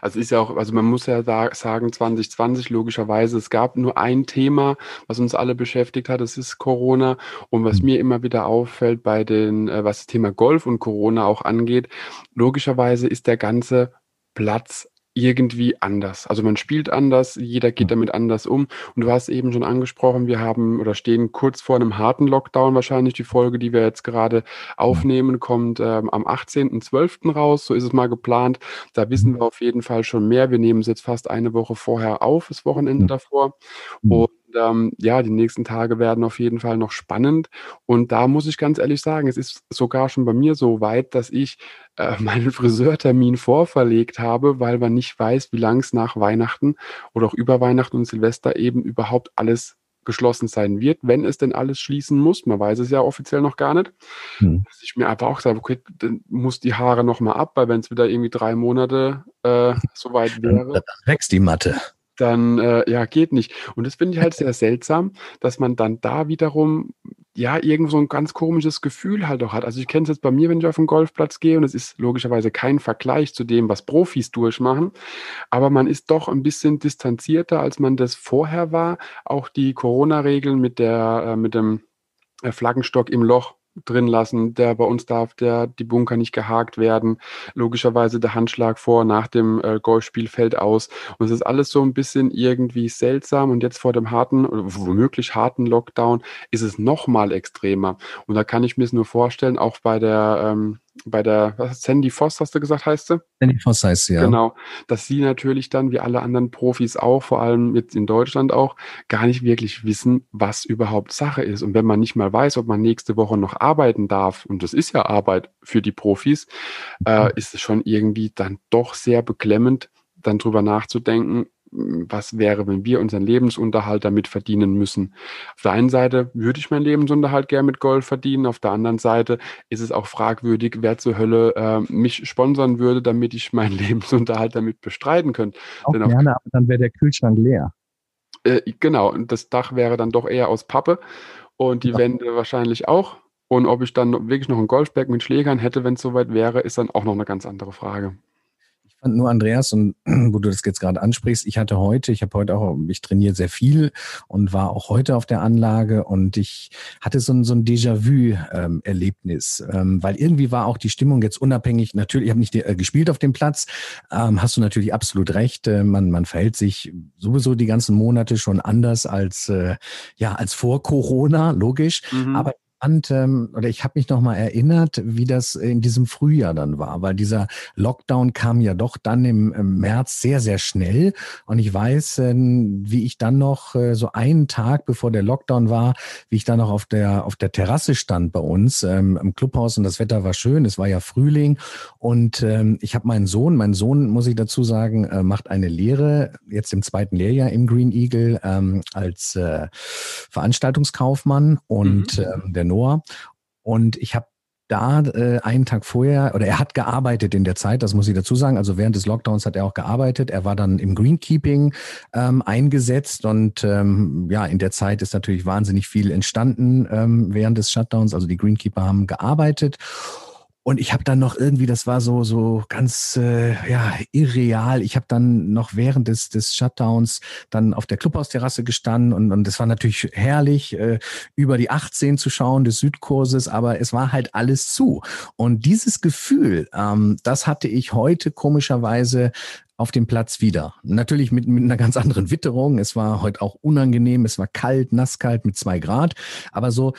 Also ist ja auch, also man muss ja sagen, 2020 logischerweise, es gab nur ein Thema, was uns alle beschäftigt hat, das ist Corona. Und was mhm. mir immer wieder auffällt bei den, äh, was das Thema Golf und Corona auch angeht, logischerweise ist der ganze Platz irgendwie anders. Also man spielt anders, jeder geht mhm. damit anders um. Und du hast eben schon angesprochen, wir haben oder stehen kurz vor einem harten Lockdown wahrscheinlich. Die Folge, die wir jetzt gerade aufnehmen, kommt ähm, am 18.12. raus. So ist es mal geplant. Da wissen mhm. wir auf jeden Fall schon mehr. Wir nehmen es jetzt fast eine Woche vorher auf, das Wochenende davor. Und ähm, ja, die nächsten Tage werden auf jeden Fall noch spannend. Und da muss ich ganz ehrlich sagen, es ist sogar schon bei mir so weit, dass ich äh, meinen Friseurtermin vorverlegt habe, weil man nicht weiß, wie lang es nach Weihnachten oder auch über Weihnachten und Silvester eben überhaupt alles geschlossen sein wird, wenn es denn alles schließen muss. Man weiß es ja offiziell noch gar nicht. Hm. Dass ich mir aber auch sage, okay, dann muss die Haare nochmal ab, weil wenn es wieder irgendwie drei Monate äh, soweit wäre. Dann wächst die Matte dann äh, ja, geht nicht. Und das finde ich halt sehr seltsam, dass man dann da wiederum ja irgend so ein ganz komisches Gefühl halt auch hat. Also ich kenne es jetzt bei mir, wenn ich auf den Golfplatz gehe und es ist logischerweise kein Vergleich zu dem, was Profis durchmachen, aber man ist doch ein bisschen distanzierter, als man das vorher war. Auch die Corona-Regeln mit der äh, mit dem äh, Flaggenstock im Loch drin lassen. Der bei uns darf der die Bunker nicht gehakt werden. Logischerweise der Handschlag vor nach dem äh, Golfspiel fällt aus. Und es ist alles so ein bisschen irgendwie seltsam. Und jetzt vor dem harten womöglich harten Lockdown ist es noch mal extremer. Und da kann ich mir es nur vorstellen, auch bei der ähm, bei der, was Sandy Voss, hast du gesagt, heißt sie? Sandy Voss heißt sie, ja. Genau, dass sie natürlich dann, wie alle anderen Profis auch, vor allem jetzt in Deutschland auch, gar nicht wirklich wissen, was überhaupt Sache ist. Und wenn man nicht mal weiß, ob man nächste Woche noch arbeiten darf, und das ist ja Arbeit für die Profis, äh, mhm. ist es schon irgendwie dann doch sehr beklemmend, dann drüber nachzudenken, was wäre, wenn wir unseren Lebensunterhalt damit verdienen müssen. Auf der einen Seite würde ich meinen Lebensunterhalt gerne mit Gold verdienen, auf der anderen Seite ist es auch fragwürdig, wer zur Hölle äh, mich sponsern würde, damit ich meinen Lebensunterhalt damit bestreiten könnte. Auch Denn gerne, aber dann wäre der Kühlschrank leer. Äh, genau, und das Dach wäre dann doch eher aus Pappe und die ja. Wände wahrscheinlich auch. Und ob ich dann wirklich noch einen Golfberg mit Schlägern hätte, wenn es soweit wäre, ist dann auch noch eine ganz andere Frage fand nur Andreas und wo du das jetzt gerade ansprichst, ich hatte heute, ich habe heute auch, ich trainiere sehr viel und war auch heute auf der Anlage und ich hatte so ein, so ein Déjà-vu-Erlebnis, ähm, ähm, weil irgendwie war auch die Stimmung jetzt unabhängig, natürlich, ich habe nicht äh, gespielt auf dem Platz, ähm, hast du natürlich absolut recht, äh, man, man verhält sich sowieso die ganzen Monate schon anders als, äh, ja, als vor Corona, logisch, mhm. aber ähm, oder ich habe mich noch mal erinnert, wie das in diesem Frühjahr dann war, weil dieser Lockdown kam ja doch dann im, im März sehr, sehr schnell. Und ich weiß, äh, wie ich dann noch äh, so einen Tag bevor der Lockdown war, wie ich dann noch auf der, auf der Terrasse stand bei uns ähm, im Clubhaus und das Wetter war schön, es war ja Frühling. Und ähm, ich habe meinen Sohn, mein Sohn, muss ich dazu sagen, äh, macht eine Lehre, jetzt im zweiten Lehrjahr im Green Eagle ähm, als äh, Veranstaltungskaufmann und mhm. ähm, der Noah. Und ich habe da äh, einen Tag vorher, oder er hat gearbeitet in der Zeit, das muss ich dazu sagen. Also während des Lockdowns hat er auch gearbeitet. Er war dann im Greenkeeping ähm, eingesetzt und ähm, ja, in der Zeit ist natürlich wahnsinnig viel entstanden ähm, während des Shutdowns. Also die Greenkeeper haben gearbeitet. Und ich habe dann noch irgendwie, das war so so ganz äh, ja irreal. Ich habe dann noch während des des Shutdowns dann auf der Clubhausterrasse gestanden und und es war natürlich herrlich äh, über die 18 zu schauen des Südkurses, aber es war halt alles zu. Und dieses Gefühl, ähm, das hatte ich heute komischerweise auf dem Platz wieder. Natürlich mit, mit einer ganz anderen Witterung. Es war heute auch unangenehm. Es war kalt, nasskalt mit zwei Grad. Aber so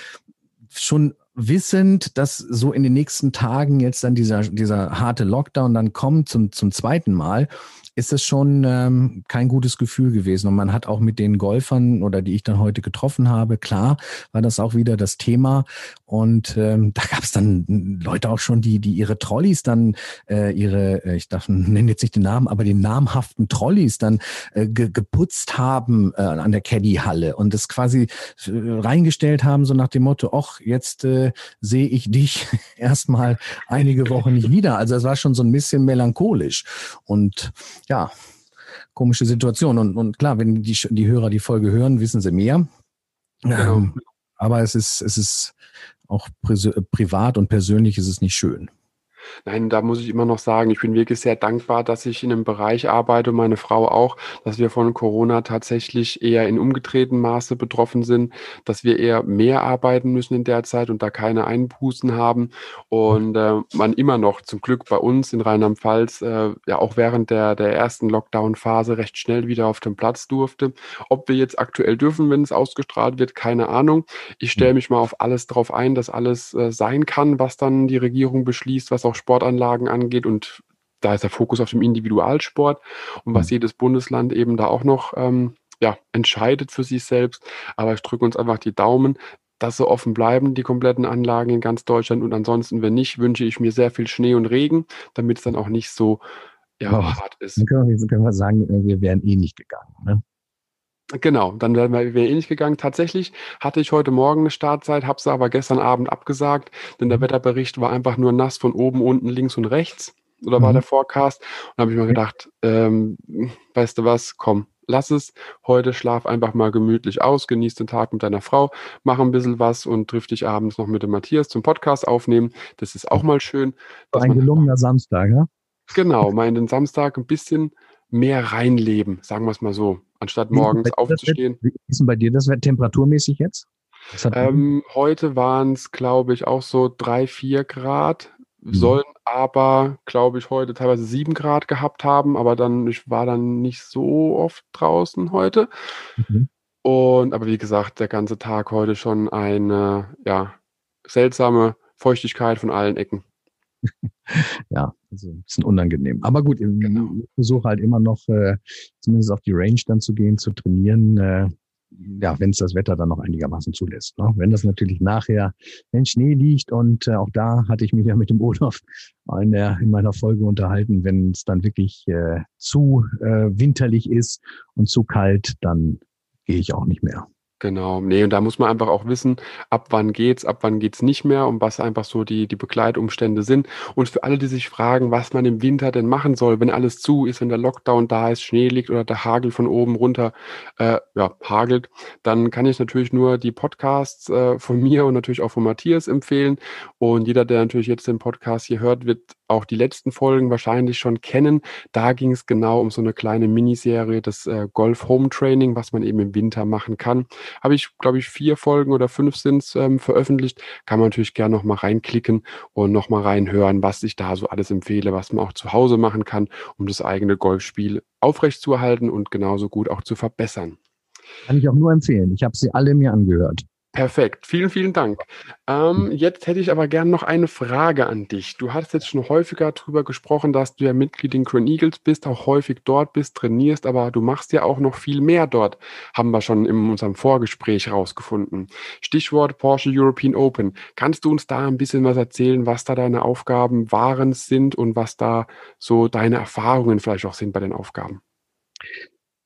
schon wissend, dass so in den nächsten Tagen jetzt dann dieser, dieser harte Lockdown dann kommt zum, zum zweiten Mal, ist es schon ähm, kein gutes Gefühl gewesen. Und man hat auch mit den Golfern oder die ich dann heute getroffen habe, klar war das auch wieder das Thema. Und ähm, da gab es dann Leute auch schon, die, die ihre Trolleys dann, äh, ihre, äh, ich darf nenne jetzt nicht den Namen, aber die namhaften Trolleys dann äh, ge geputzt haben äh, an der Caddy-Halle und das quasi äh, reingestellt haben, so nach dem Motto, ach, jetzt äh, sehe ich dich erstmal einige Wochen nicht wieder. Also es war schon so ein bisschen melancholisch. Und ja, komische Situation. Und, und klar, wenn die, die Hörer die Folge hören, wissen sie mehr. Genau. Ähm, aber es ist, es ist auch privat und persönlich ist es nicht schön. Nein, da muss ich immer noch sagen, ich bin wirklich sehr dankbar, dass ich in einem Bereich arbeite, meine Frau auch, dass wir von Corona tatsächlich eher in umgedrehtem Maße betroffen sind, dass wir eher mehr arbeiten müssen in der Zeit und da keine Einbußen haben und äh, man immer noch zum Glück bei uns in Rheinland-Pfalz äh, ja auch während der, der ersten Lockdown-Phase recht schnell wieder auf dem Platz durfte. Ob wir jetzt aktuell dürfen, wenn es ausgestrahlt wird, keine Ahnung. Ich stelle hm. mich mal auf alles drauf ein, dass alles äh, sein kann, was dann die Regierung beschließt, was auch Sportanlagen angeht und da ist der Fokus auf dem Individualsport und was mhm. jedes Bundesland eben da auch noch ähm, ja, entscheidet für sich selbst. Aber ich drücke uns einfach die Daumen, dass sie offen bleiben, die kompletten Anlagen in ganz Deutschland. Und ansonsten, wenn nicht, wünsche ich mir sehr viel Schnee und Regen, damit es dann auch nicht so ja, oh, hart ist. Dann können, wir, können wir sagen, wir wären eh nicht gegangen. Ne? Genau, dann wären wir, nicht gegangen. Tatsächlich hatte ich heute Morgen eine Startzeit, habe sie aber gestern Abend abgesagt, denn der mhm. Wetterbericht war einfach nur nass von oben, unten, links und rechts. Oder mhm. war der Forecast? Und habe ich mir gedacht, ähm, weißt du was, komm, lass es. Heute schlaf einfach mal gemütlich aus, genieß den Tag mit deiner Frau, mach ein bisschen was und triff dich abends noch mit dem Matthias zum Podcast aufnehmen. Das ist auch mal schön. Ein gelungener Samstag, ja? Genau, mal in den Samstag ein bisschen mehr reinleben, sagen wir es mal so, anstatt morgens aufzustehen. Wie ist denn bei dir das temperaturmäßig jetzt? Ähm, heute waren es, glaube ich, auch so drei, vier Grad, mhm. sollen aber, glaube ich, heute teilweise sieben Grad gehabt haben, aber dann, ich war dann nicht so oft draußen heute. Mhm. Und, aber wie gesagt, der ganze Tag heute schon eine, ja, seltsame Feuchtigkeit von allen Ecken. ja, also ein bisschen unangenehm. Aber gut, genau. ich versuche halt immer noch, äh, zumindest auf die Range dann zu gehen, zu trainieren. Äh, ja, wenn es das Wetter dann noch einigermaßen zulässt. Ne? Wenn das natürlich nachher, wenn Schnee liegt und äh, auch da hatte ich mich ja mit dem Olaf in, der, in meiner Folge unterhalten, wenn es dann wirklich äh, zu äh, winterlich ist und zu kalt, dann gehe ich auch nicht mehr. Genau, nee, und da muss man einfach auch wissen, ab wann geht's, ab wann geht's nicht mehr und was einfach so die, die Begleitumstände sind. Und für alle, die sich fragen, was man im Winter denn machen soll, wenn alles zu ist, wenn der Lockdown da ist, Schnee liegt oder der Hagel von oben runter äh, ja, hagelt, dann kann ich natürlich nur die Podcasts äh, von mir und natürlich auch von Matthias empfehlen. Und jeder, der natürlich jetzt den Podcast hier hört, wird auch die letzten Folgen wahrscheinlich schon kennen. Da ging es genau um so eine kleine Miniserie, das äh, Golf Home Training, was man eben im Winter machen kann. Habe ich, glaube ich, vier Folgen oder fünf sind ähm, veröffentlicht. Kann man natürlich gerne noch mal reinklicken und noch mal reinhören, was ich da so alles empfehle, was man auch zu Hause machen kann, um das eigene Golfspiel aufrechtzuerhalten und genauso gut auch zu verbessern. Kann ich auch nur empfehlen. Ich habe sie alle mir angehört. Perfekt, vielen, vielen Dank. Ähm, jetzt hätte ich aber gerne noch eine Frage an dich. Du hast jetzt schon häufiger darüber gesprochen, dass du ja Mitglied in Green Eagles bist, auch häufig dort bist, trainierst, aber du machst ja auch noch viel mehr dort, haben wir schon in unserem Vorgespräch rausgefunden. Stichwort Porsche European Open. Kannst du uns da ein bisschen was erzählen, was da deine Aufgaben waren, sind und was da so deine Erfahrungen vielleicht auch sind bei den Aufgaben?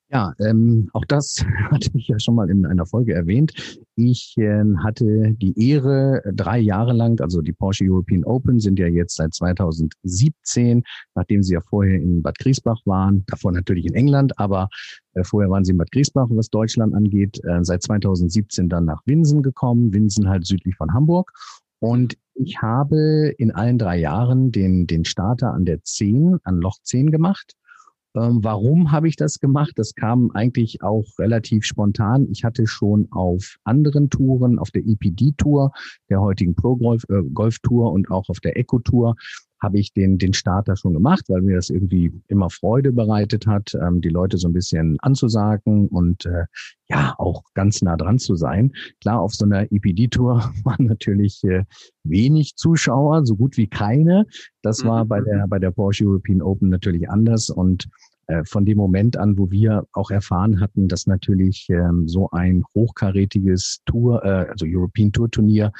Ja, ähm, auch das hatte ich ja schon mal in einer Folge erwähnt. Ich hatte die Ehre, drei Jahre lang, also die Porsche European Open sind ja jetzt seit 2017, nachdem sie ja vorher in Bad Griesbach waren, davor natürlich in England, aber äh, vorher waren sie in Bad Griesbach, was Deutschland angeht, äh, seit 2017 dann nach Winsen gekommen, Winsen halt südlich von Hamburg. Und ich habe in allen drei Jahren den, den Starter an der 10, an Loch 10 gemacht ähm, warum habe ich das gemacht? Das kam eigentlich auch relativ spontan. Ich hatte schon auf anderen Touren, auf der EPD-Tour, der heutigen Pro-Golf-Tour äh, und auch auf der Eco-Tour, habe ich den, den Starter schon gemacht, weil mir das irgendwie immer Freude bereitet hat, ähm, die Leute so ein bisschen anzusagen und äh, ja, auch ganz nah dran zu sein. Klar, auf so einer EPD-Tour waren natürlich äh, wenig Zuschauer, so gut wie keine. Das war bei der, bei der Porsche European Open natürlich anders und äh, von dem Moment an, wo wir auch erfahren hatten, dass natürlich ähm, so ein hochkarätiges Tour, äh, also European Tour Turnier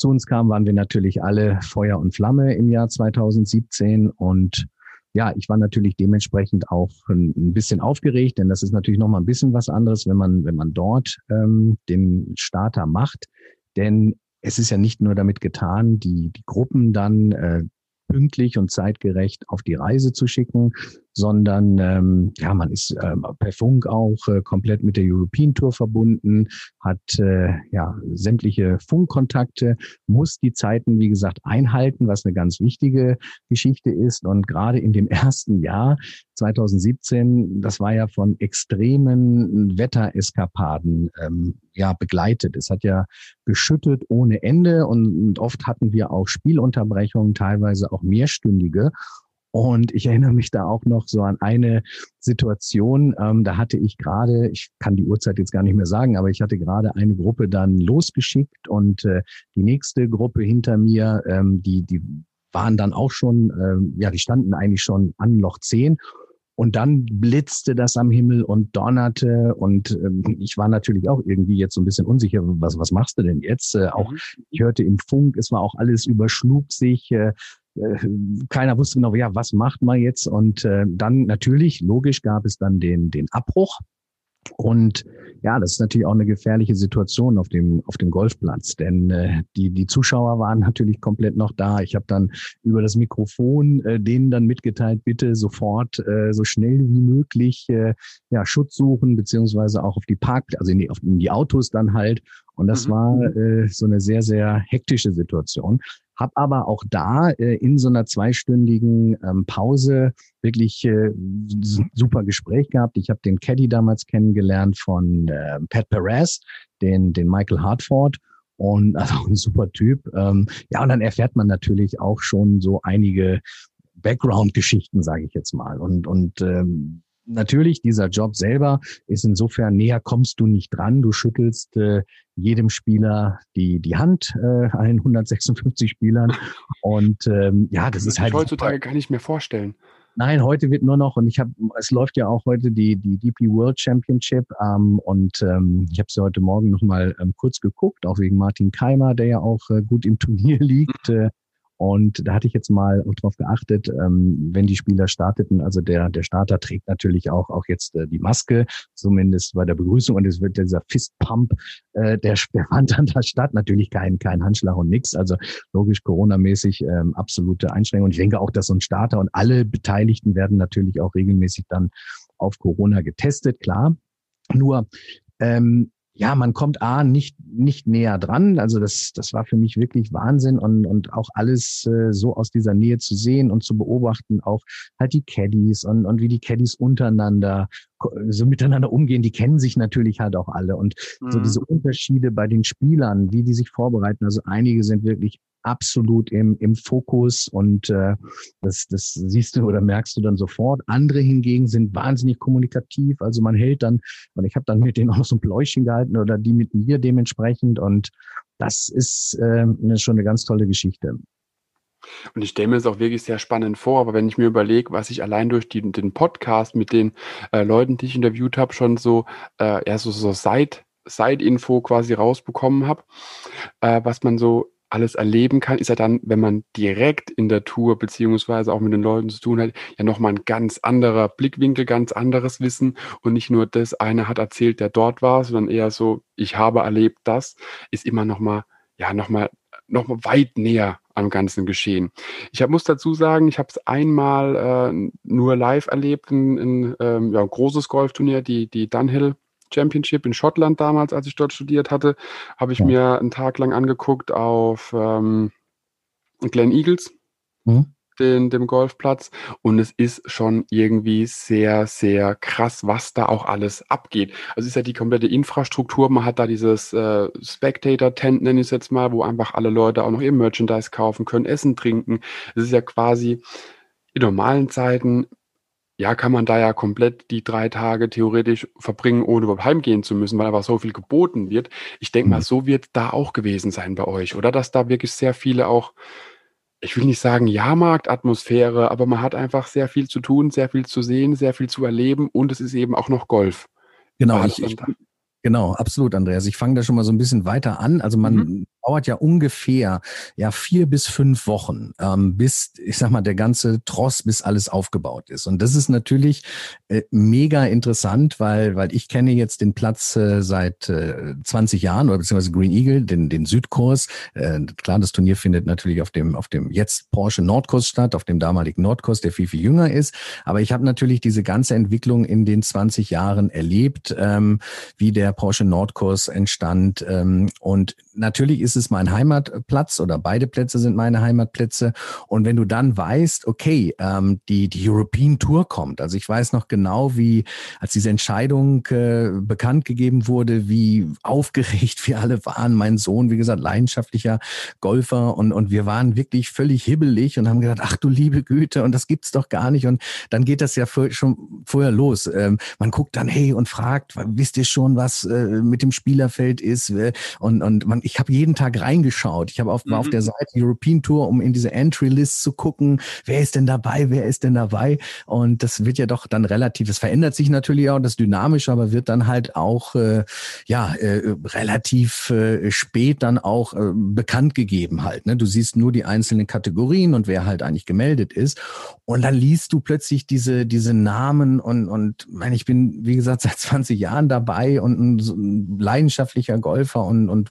zu uns kam, waren wir natürlich alle Feuer und Flamme im Jahr 2017 und ja, ich war natürlich dementsprechend auch ein, bisschen aufgeregt, denn das ist natürlich noch mal ein bisschen was anderes, wenn man wenn man dort ähm, den Starter macht, denn es ist ja nicht nur damit getan, die die Gruppen dann äh, pünktlich und zeitgerecht auf die Reise zu schicken, sondern ähm, ja, man ist ähm, per Funk auch äh, komplett mit der European Tour verbunden, hat äh, ja sämtliche Funkkontakte, muss die Zeiten, wie gesagt, einhalten, was eine ganz wichtige Geschichte ist. Und gerade in dem ersten Jahr 2017, das war ja von extremen Wettereskapaden ähm, ja begleitet. Es hat ja geschüttet ohne Ende und, und oft hatten wir auch Spielunterbrechungen, teilweise auch mehrstündige. Und ich erinnere mich da auch noch so an eine Situation, ähm, da hatte ich gerade, ich kann die Uhrzeit jetzt gar nicht mehr sagen, aber ich hatte gerade eine Gruppe dann losgeschickt und äh, die nächste Gruppe hinter mir, ähm, die, die waren dann auch schon, ähm, ja, die standen eigentlich schon an Loch 10 Und dann blitzte das am Himmel und donnerte und ähm, ich war natürlich auch irgendwie jetzt so ein bisschen unsicher, was, was machst du denn jetzt? Äh, auch mhm. ich hörte im Funk, es war auch alles überschlug sich. Äh, äh, keiner wusste genau, ja, was macht man jetzt? Und äh, dann natürlich, logisch, gab es dann den, den Abbruch. Und ja, das ist natürlich auch eine gefährliche Situation auf dem auf dem Golfplatz, denn äh, die die Zuschauer waren natürlich komplett noch da. Ich habe dann über das Mikrofon äh, denen dann mitgeteilt, bitte sofort äh, so schnell wie möglich äh, ja Schutz suchen beziehungsweise auch auf die Park, also in die, auf, in die Autos dann halt. Und das mhm. war äh, so eine sehr sehr hektische Situation. Hab aber auch da äh, in so einer zweistündigen ähm, Pause wirklich äh, super Gespräch gehabt. Ich habe den Caddy damals kennengelernt von äh, Pat Perez, den, den Michael Hartford und also ein super Typ. Ähm, ja, und dann erfährt man natürlich auch schon so einige Background-Geschichten, sage ich jetzt mal. Und, und ähm, natürlich, dieser Job selber ist insofern näher kommst du nicht dran. Du schüttelst äh, jedem Spieler die, die Hand, äh, allen 156 Spielern. Und ähm, ja, das, das ist halt. heutzutage gar nicht mehr vorstellen. Nein, heute wird nur noch, und ich habe, es läuft ja auch heute die, die DP World Championship ähm, und ähm, ich habe sie heute Morgen nochmal ähm, kurz geguckt, auch wegen Martin Keimer, der ja auch äh, gut im Turnier liegt. Äh, und da hatte ich jetzt mal darauf geachtet, ähm, wenn die Spieler starteten, also der, der Starter trägt natürlich auch, auch jetzt äh, die Maske, zumindest bei der Begrüßung. Und es wird dieser Fistpump, äh, der, der fand dann da statt. Natürlich kein, kein Handschlag und nix. Also logisch Corona-mäßig ähm, absolute Einschränkung. Und ich denke auch, dass so ein Starter und alle Beteiligten werden natürlich auch regelmäßig dann auf Corona getestet, klar. Nur ähm, ja, man kommt A nicht, nicht näher dran. Also das, das war für mich wirklich Wahnsinn und, und auch alles äh, so aus dieser Nähe zu sehen und zu beobachten, auch halt die Caddies und, und wie die Caddies untereinander so miteinander umgehen, die kennen sich natürlich halt auch alle. Und mhm. so diese Unterschiede bei den Spielern, wie die sich vorbereiten, also einige sind wirklich absolut im, im Fokus und äh, das, das siehst du oder merkst du dann sofort. Andere hingegen sind wahnsinnig kommunikativ. Also man hält dann, und ich habe dann mit denen auch so ein Pläuschen gehalten oder die mit mir dementsprechend und das ist äh, schon eine ganz tolle Geschichte. Und ich stelle mir es auch wirklich sehr spannend vor, aber wenn ich mir überlege, was ich allein durch die, den Podcast mit den äh, Leuten, die ich interviewt habe, schon so, äh, ja, so, so Side, Side-Info quasi rausbekommen habe, äh, was man so alles erleben kann, ist ja dann, wenn man direkt in der Tour beziehungsweise auch mit den Leuten zu tun hat, ja nochmal ein ganz anderer Blickwinkel, ganz anderes Wissen und nicht nur das eine hat erzählt, der dort war, sondern eher so, ich habe erlebt das, ist immer nochmal, ja, nochmal, nochmal weit näher am ganzen Geschehen. Ich hab, muss dazu sagen, ich habe es einmal äh, nur live erlebt, in, in ähm, ja, ein großes Golfturnier, die, die Dunhill Championship in Schottland damals, als ich dort studiert hatte, habe ich ja. mir einen Tag lang angeguckt auf ähm, Glen Eagles. Mhm. Den, dem Golfplatz und es ist schon irgendwie sehr, sehr krass, was da auch alles abgeht. Also es ist ja die komplette Infrastruktur, man hat da dieses äh, Spectator-Tent, nenne ich es jetzt mal, wo einfach alle Leute auch noch ihr Merchandise kaufen können, essen, trinken. Es ist ja quasi in normalen Zeiten ja, kann man da ja komplett die drei Tage theoretisch verbringen, ohne überhaupt heimgehen zu müssen, weil einfach so viel geboten wird. Ich denke mal, mhm. so wird da auch gewesen sein bei euch, oder? Dass da wirklich sehr viele auch, ich will nicht sagen Jahrmarktatmosphäre, aber man hat einfach sehr viel zu tun, sehr viel zu sehen, sehr viel zu erleben und es ist eben auch noch Golf. Genau, ich, ich, genau, absolut, Andreas. Ich fange da schon mal so ein bisschen weiter an. Also man mhm dauert ja ungefähr ja vier bis fünf Wochen, ähm, bis ich sag mal der ganze Tross, bis alles aufgebaut ist. Und das ist natürlich äh, mega interessant, weil weil ich kenne jetzt den Platz äh, seit äh, 20 Jahren oder beziehungsweise Green Eagle, den den Südkurs. Äh, klar, das Turnier findet natürlich auf dem auf dem jetzt Porsche Nordkurs statt, auf dem damaligen Nordkurs, der viel viel jünger ist. Aber ich habe natürlich diese ganze Entwicklung in den 20 Jahren erlebt, ähm, wie der Porsche Nordkurs entstand ähm, und natürlich ist es mein Heimatplatz oder beide Plätze sind meine Heimatplätze. Und wenn du dann weißt, okay, ähm, die, die European Tour kommt, also ich weiß noch genau, wie, als diese Entscheidung äh, bekannt gegeben wurde, wie aufgeregt wir alle waren. Mein Sohn, wie gesagt, leidenschaftlicher Golfer und, und wir waren wirklich völlig hibbelig und haben gedacht, ach du liebe Güte, und das gibt's doch gar nicht. Und dann geht das ja für, schon vorher los. Ähm, man guckt dann, hey, und fragt, wisst ihr schon, was äh, mit dem Spielerfeld ist? Und, und man, ich habe jeden Tag reingeschaut. Ich habe auf, mhm. auf der Seite European Tour, um in diese Entry List zu gucken, wer ist denn dabei, wer ist denn dabei. Und das wird ja doch dann relativ, es verändert sich natürlich auch, das dynamisch, aber wird dann halt auch äh, ja äh, relativ äh, spät dann auch äh, bekannt gegeben halt. Ne? Du siehst nur die einzelnen Kategorien und wer halt eigentlich gemeldet ist. Und dann liest du plötzlich diese, diese Namen und, und meine, ich bin, wie gesagt, seit 20 Jahren dabei und ein, ein leidenschaftlicher Golfer und, und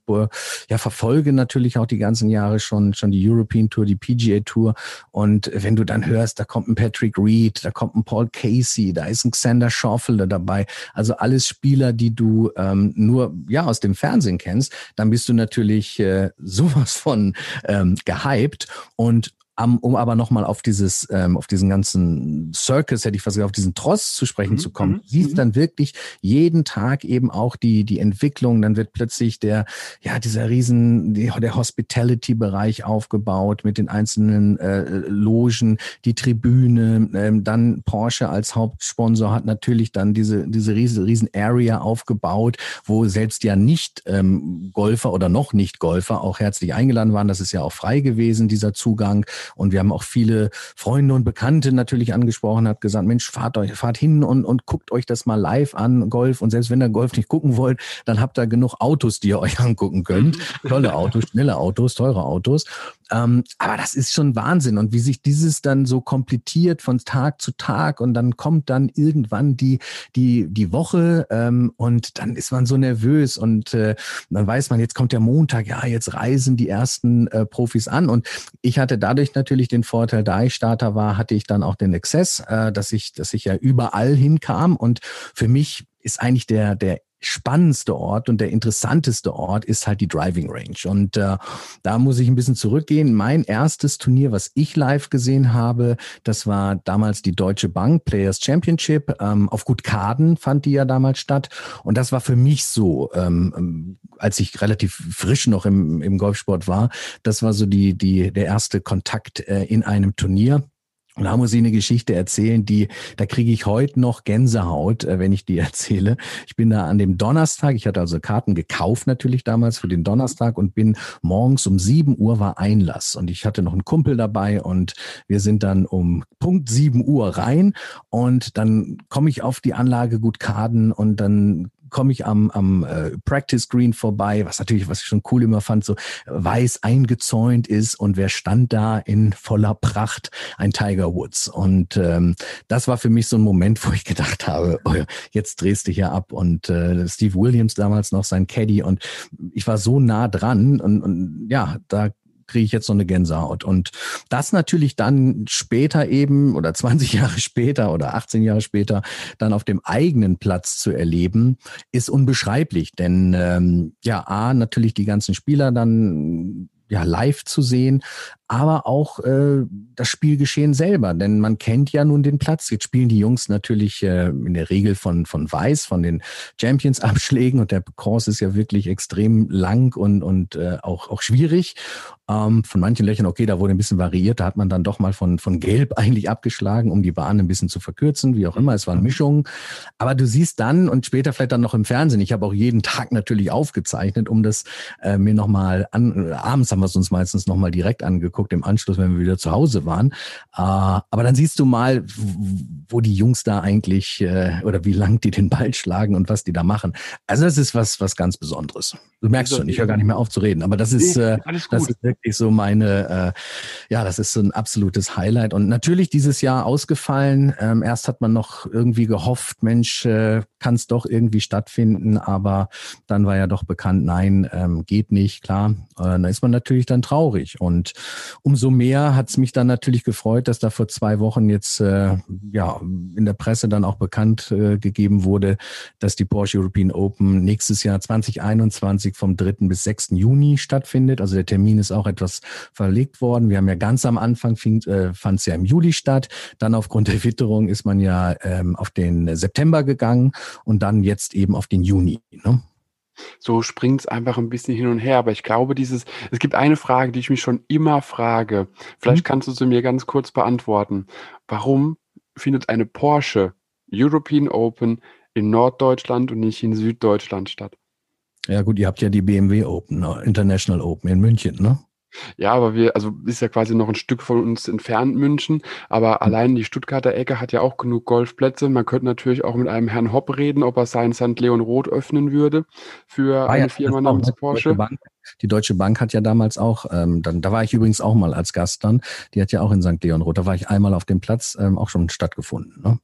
ja, verfolge natürlich auch die ganzen Jahre schon, schon die European Tour, die PGA Tour. Und wenn du dann hörst, da kommt ein Patrick Reed, da kommt ein Paul Casey, da ist ein Xander Schaufelder dabei. Also alles Spieler, die du ähm, nur ja aus dem Fernsehen kennst, dann bist du natürlich äh, sowas von ähm, gehypt. Und um, um aber nochmal auf dieses, ähm, auf diesen ganzen Circus, hätte ich fast gesagt, auf diesen Tross zu sprechen mhm. zu kommen, mhm. siehst mhm. dann wirklich jeden Tag eben auch die, die Entwicklung. Dann wird plötzlich der, ja, dieser riesen, der Hospitality-Bereich aufgebaut mit den einzelnen äh, Logen, die Tribüne, ähm, dann Porsche als Hauptsponsor hat natürlich dann diese, diese riesen, riesen Area aufgebaut, wo selbst ja nicht ähm, Golfer oder noch nicht Golfer auch herzlich eingeladen waren. Das ist ja auch frei gewesen, dieser Zugang. Und wir haben auch viele Freunde und Bekannte natürlich angesprochen, hat gesagt, Mensch, fahrt euch, fahrt hin und, und guckt euch das mal live an, Golf. Und selbst wenn ihr Golf nicht gucken wollt, dann habt ihr genug Autos, die ihr euch angucken könnt. Tolle Autos, schnelle Autos, teure Autos. Ähm, aber das ist schon Wahnsinn. Und wie sich dieses dann so komplettiert von Tag zu Tag und dann kommt dann irgendwann die, die, die Woche ähm, und dann ist man so nervös und äh, dann weiß man, jetzt kommt der Montag, ja, jetzt reisen die ersten äh, Profis an. Und ich hatte dadurch natürlich den Vorteil, da ich Starter war, hatte ich dann auch den Access, äh, dass ich, dass ich ja überall hinkam. Und für mich ist eigentlich der, der spannendste Ort und der interessanteste Ort ist halt die Driving Range. Und äh, da muss ich ein bisschen zurückgehen. Mein erstes Turnier, was ich live gesehen habe, das war damals die Deutsche Bank Players Championship. Ähm, auf Gut Kaden fand die ja damals statt. Und das war für mich so, ähm, ähm, als ich relativ frisch noch im, im Golfsport war, das war so die, die, der erste Kontakt äh, in einem Turnier. Und da muss ich eine Geschichte erzählen, die, da kriege ich heute noch Gänsehaut, äh, wenn ich die erzähle. Ich bin da an dem Donnerstag, ich hatte also Karten gekauft natürlich damals für den Donnerstag und bin morgens um sieben Uhr war Einlass und ich hatte noch einen Kumpel dabei und wir sind dann um Punkt sieben Uhr rein und dann komme ich auf die Anlage Gut Kaden und dann komme ich am, am äh, Practice Green vorbei, was natürlich, was ich schon cool immer fand, so weiß eingezäunt ist und wer stand da in voller Pracht? Ein Tiger Woods. Und ähm, das war für mich so ein Moment, wo ich gedacht habe, oh, jetzt drehst du hier ab. Und äh, Steve Williams damals noch sein Caddy und ich war so nah dran und, und ja, da kriege ich jetzt so eine Gänsehaut. Und das natürlich dann später eben oder 20 Jahre später oder 18 Jahre später dann auf dem eigenen Platz zu erleben, ist unbeschreiblich. Denn ähm, ja, A, natürlich die ganzen Spieler dann ja live zu sehen, aber auch äh, das Spielgeschehen selber, denn man kennt ja nun den Platz. Jetzt spielen die Jungs natürlich äh, in der Regel von von Weiß, von den Champions-Abschlägen und der Kurs ist ja wirklich extrem lang und und äh, auch auch schwierig. Ähm, von manchen Löchern, okay, da wurde ein bisschen variiert, da hat man dann doch mal von von Gelb eigentlich abgeschlagen, um die Bahn ein bisschen zu verkürzen, wie auch immer. Es waren Mischungen, aber du siehst dann und später vielleicht dann noch im Fernsehen. Ich habe auch jeden Tag natürlich aufgezeichnet, um das äh, mir noch mal an. Abends haben wir es uns meistens noch mal direkt angeguckt angeguckt im Anschluss, wenn wir wieder zu Hause waren. Äh, aber dann siehst du mal, wo die Jungs da eigentlich äh, oder wie lang die den Ball schlagen und was die da machen. Also das ist was, was ganz Besonderes. Du merkst schon, ich höre gar nicht mehr auf zu reden, aber das ist, äh, das ist wirklich so meine, ja, das ist so ein absolutes Highlight. Und natürlich dieses Jahr ausgefallen. Ähm, erst hat man noch irgendwie gehofft, Mensch, kann es doch irgendwie stattfinden, aber dann war ja doch bekannt, nein, ähm, geht nicht, klar. Äh, da ist man natürlich dann traurig. Und umso mehr hat es mich dann natürlich gefreut, dass da vor zwei Wochen jetzt äh, ja in der Presse dann auch bekannt äh, gegeben wurde, dass die Porsche European Open nächstes Jahr 2021 vom 3. bis 6. Juni stattfindet. Also der Termin ist auch etwas verlegt worden. Wir haben ja ganz am Anfang äh, fand es ja im Juli statt. Dann aufgrund der Witterung ist man ja ähm, auf den September gegangen und dann jetzt eben auf den Juni. Ne? So springt es einfach ein bisschen hin und her. Aber ich glaube, dieses, es gibt eine Frage, die ich mich schon immer frage. Vielleicht mhm. kannst du sie mir ganz kurz beantworten. Warum findet eine Porsche European Open in Norddeutschland und nicht in Süddeutschland statt? Ja gut, ihr habt ja die BMW Open, ne? International Open in München, ne? Ja, aber wir, also ist ja quasi noch ein Stück von uns entfernt, München. Aber mhm. allein die Stuttgarter Ecke hat ja auch genug Golfplätze. Man könnte natürlich auch mit einem Herrn Hopp reden, ob er sein St. Leon Roth öffnen würde für ah, eine ja, Firma namens Porsche. Die Deutsche Bank hat ja damals auch, ähm, dann, da war ich übrigens auch mal als Gast dann, die hat ja auch in St. Leon Roth, da war ich einmal auf dem Platz, ähm, auch schon stattgefunden. Ne?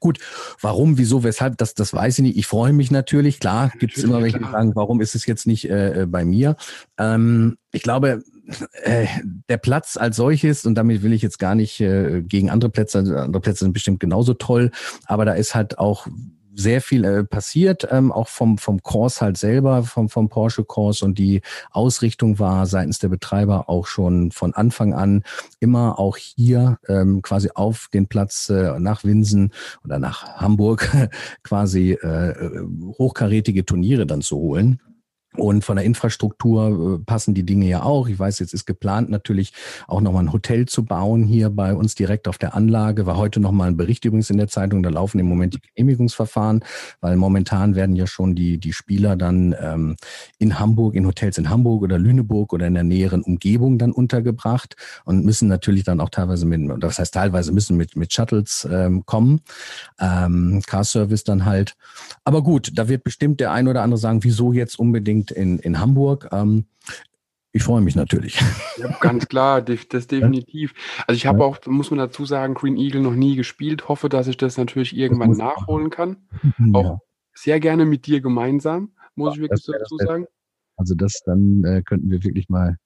Gut, warum, wieso, weshalb, das, das weiß ich nicht. Ich freue mich natürlich. Klar, gibt es immer welche, die fragen, warum ist es jetzt nicht äh, äh, bei mir? Ähm, ich glaube, äh, der Platz als solches, und damit will ich jetzt gar nicht äh, gegen andere Plätze, also andere Plätze sind bestimmt genauso toll, aber da ist halt auch sehr viel äh, passiert, ähm, auch vom, vom Kurs halt selber, vom, vom Porsche Kurs und die Ausrichtung war seitens der Betreiber auch schon von Anfang an immer auch hier ähm, quasi auf den Platz äh, nach Winsen oder nach Hamburg quasi äh, äh hochkarätige Turniere dann zu holen. Und von der Infrastruktur äh, passen die Dinge ja auch. Ich weiß, jetzt ist geplant natürlich auch nochmal ein Hotel zu bauen hier bei uns direkt auf der Anlage. War heute nochmal ein Bericht übrigens in der Zeitung. Da laufen im Moment die Genehmigungsverfahren, weil momentan werden ja schon die, die Spieler dann ähm, in Hamburg, in Hotels in Hamburg oder Lüneburg oder in der näheren Umgebung dann untergebracht und müssen natürlich dann auch teilweise mit, das heißt teilweise müssen mit, mit Shuttles ähm, kommen. Ähm, Car Service dann halt. Aber gut, da wird bestimmt der ein oder andere sagen, wieso jetzt unbedingt unbedingt in, in Hamburg. Ähm, ich freue mich natürlich. Ja, ganz klar, das definitiv. Also ich habe ja. auch, muss man dazu sagen, Green Eagle noch nie gespielt. Hoffe, dass ich das natürlich irgendwann nachholen kann. Ja. Auch sehr gerne mit dir gemeinsam, muss ich wirklich dazu sagen. Also das, dann äh, könnten wir wirklich mal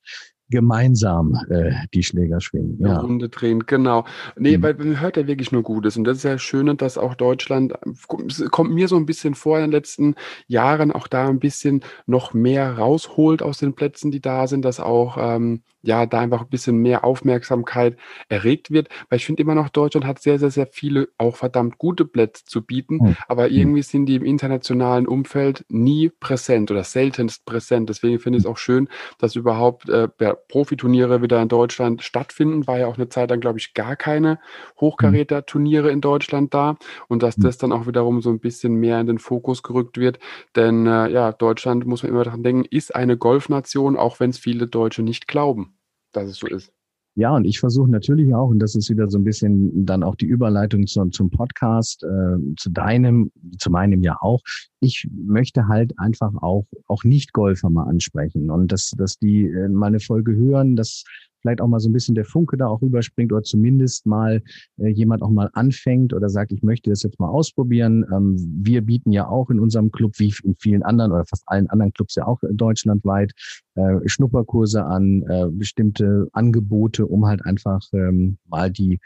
gemeinsam äh, die Schläger schwingen. Ja. Runde drehen, genau. Nee, mhm. weil man hört ja wirklich nur Gutes. Und das ist ja schön, dass auch Deutschland, kommt mir so ein bisschen vor in den letzten Jahren, auch da ein bisschen noch mehr rausholt aus den Plätzen, die da sind, dass auch ähm, ja, da einfach ein bisschen mehr Aufmerksamkeit erregt wird. Weil ich finde immer noch, Deutschland hat sehr, sehr, sehr viele auch verdammt gute Plätze zu bieten, mhm. aber hm. irgendwie sind die im internationalen Umfeld nie präsent oder seltenst präsent. Deswegen finde ich es auch schön, dass überhaupt äh, Profiturniere wieder in Deutschland stattfinden. War ja auch eine Zeit lang, glaube ich, gar keine Hochkaräter-Turniere in Deutschland da und dass hm. das dann auch wiederum so ein bisschen mehr in den Fokus gerückt wird. Denn äh, ja, Deutschland, muss man immer daran denken, ist eine Golfnation, auch wenn es viele Deutsche nicht glauben dass es so ist. Ja, und ich versuche natürlich auch, und das ist wieder so ein bisschen dann auch die Überleitung zum, zum Podcast, äh, zu deinem, zu meinem ja auch. Ich möchte halt einfach auch, auch Nicht-Golfer mal ansprechen und dass, dass die äh, meine Folge hören, dass vielleicht auch mal so ein bisschen der Funke da auch rüberspringt oder zumindest mal äh, jemand auch mal anfängt oder sagt, ich möchte das jetzt mal ausprobieren. Ähm, wir bieten ja auch in unserem Club, wie in vielen anderen oder fast allen anderen Clubs ja auch deutschlandweit, äh, Schnupperkurse an, äh, bestimmte Angebote, um halt einfach ähm, mal die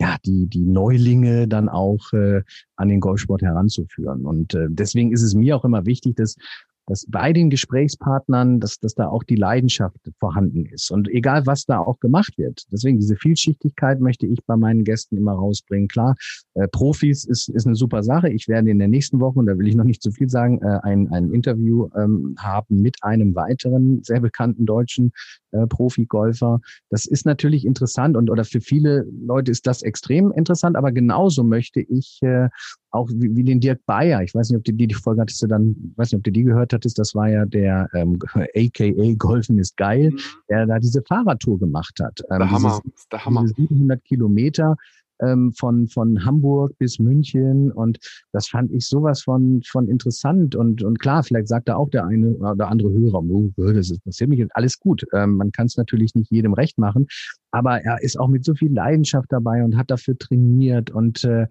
ja, die, die Neulinge dann auch äh, an den Golfsport heranzuführen. Und äh, deswegen ist es mir auch immer wichtig, dass dass bei den Gesprächspartnern, dass, dass da auch die Leidenschaft vorhanden ist. Und egal, was da auch gemacht wird. Deswegen diese Vielschichtigkeit möchte ich bei meinen Gästen immer rausbringen. Klar, äh, Profis ist, ist eine super Sache. Ich werde in der nächsten Woche, und da will ich noch nicht zu viel sagen, äh, ein, ein Interview ähm, haben mit einem weiteren sehr bekannten deutschen äh, Profi-Golfer. Das ist natürlich interessant und oder für viele Leute ist das extrem interessant, aber genauso möchte ich äh, auch wie, wie den Dirk Bayer, ich weiß nicht, ob du die, die Folge hattest du dann, weiß nicht, ob du die gehört hattest, das war ja der ähm, AKA Golfen ist geil, mhm. der da diese Fahrradtour gemacht hat. Ähm, der Hammer, dieses, der Hammer. 700 Kilometer ähm, von, von Hamburg bis München und das fand ich sowas von, von interessant und, und klar, vielleicht sagt da auch der eine oder andere Hörer, oh, das interessiert mich, alles gut. Ähm, man kann es natürlich nicht jedem recht machen, aber er ist auch mit so viel Leidenschaft dabei und hat dafür trainiert und äh,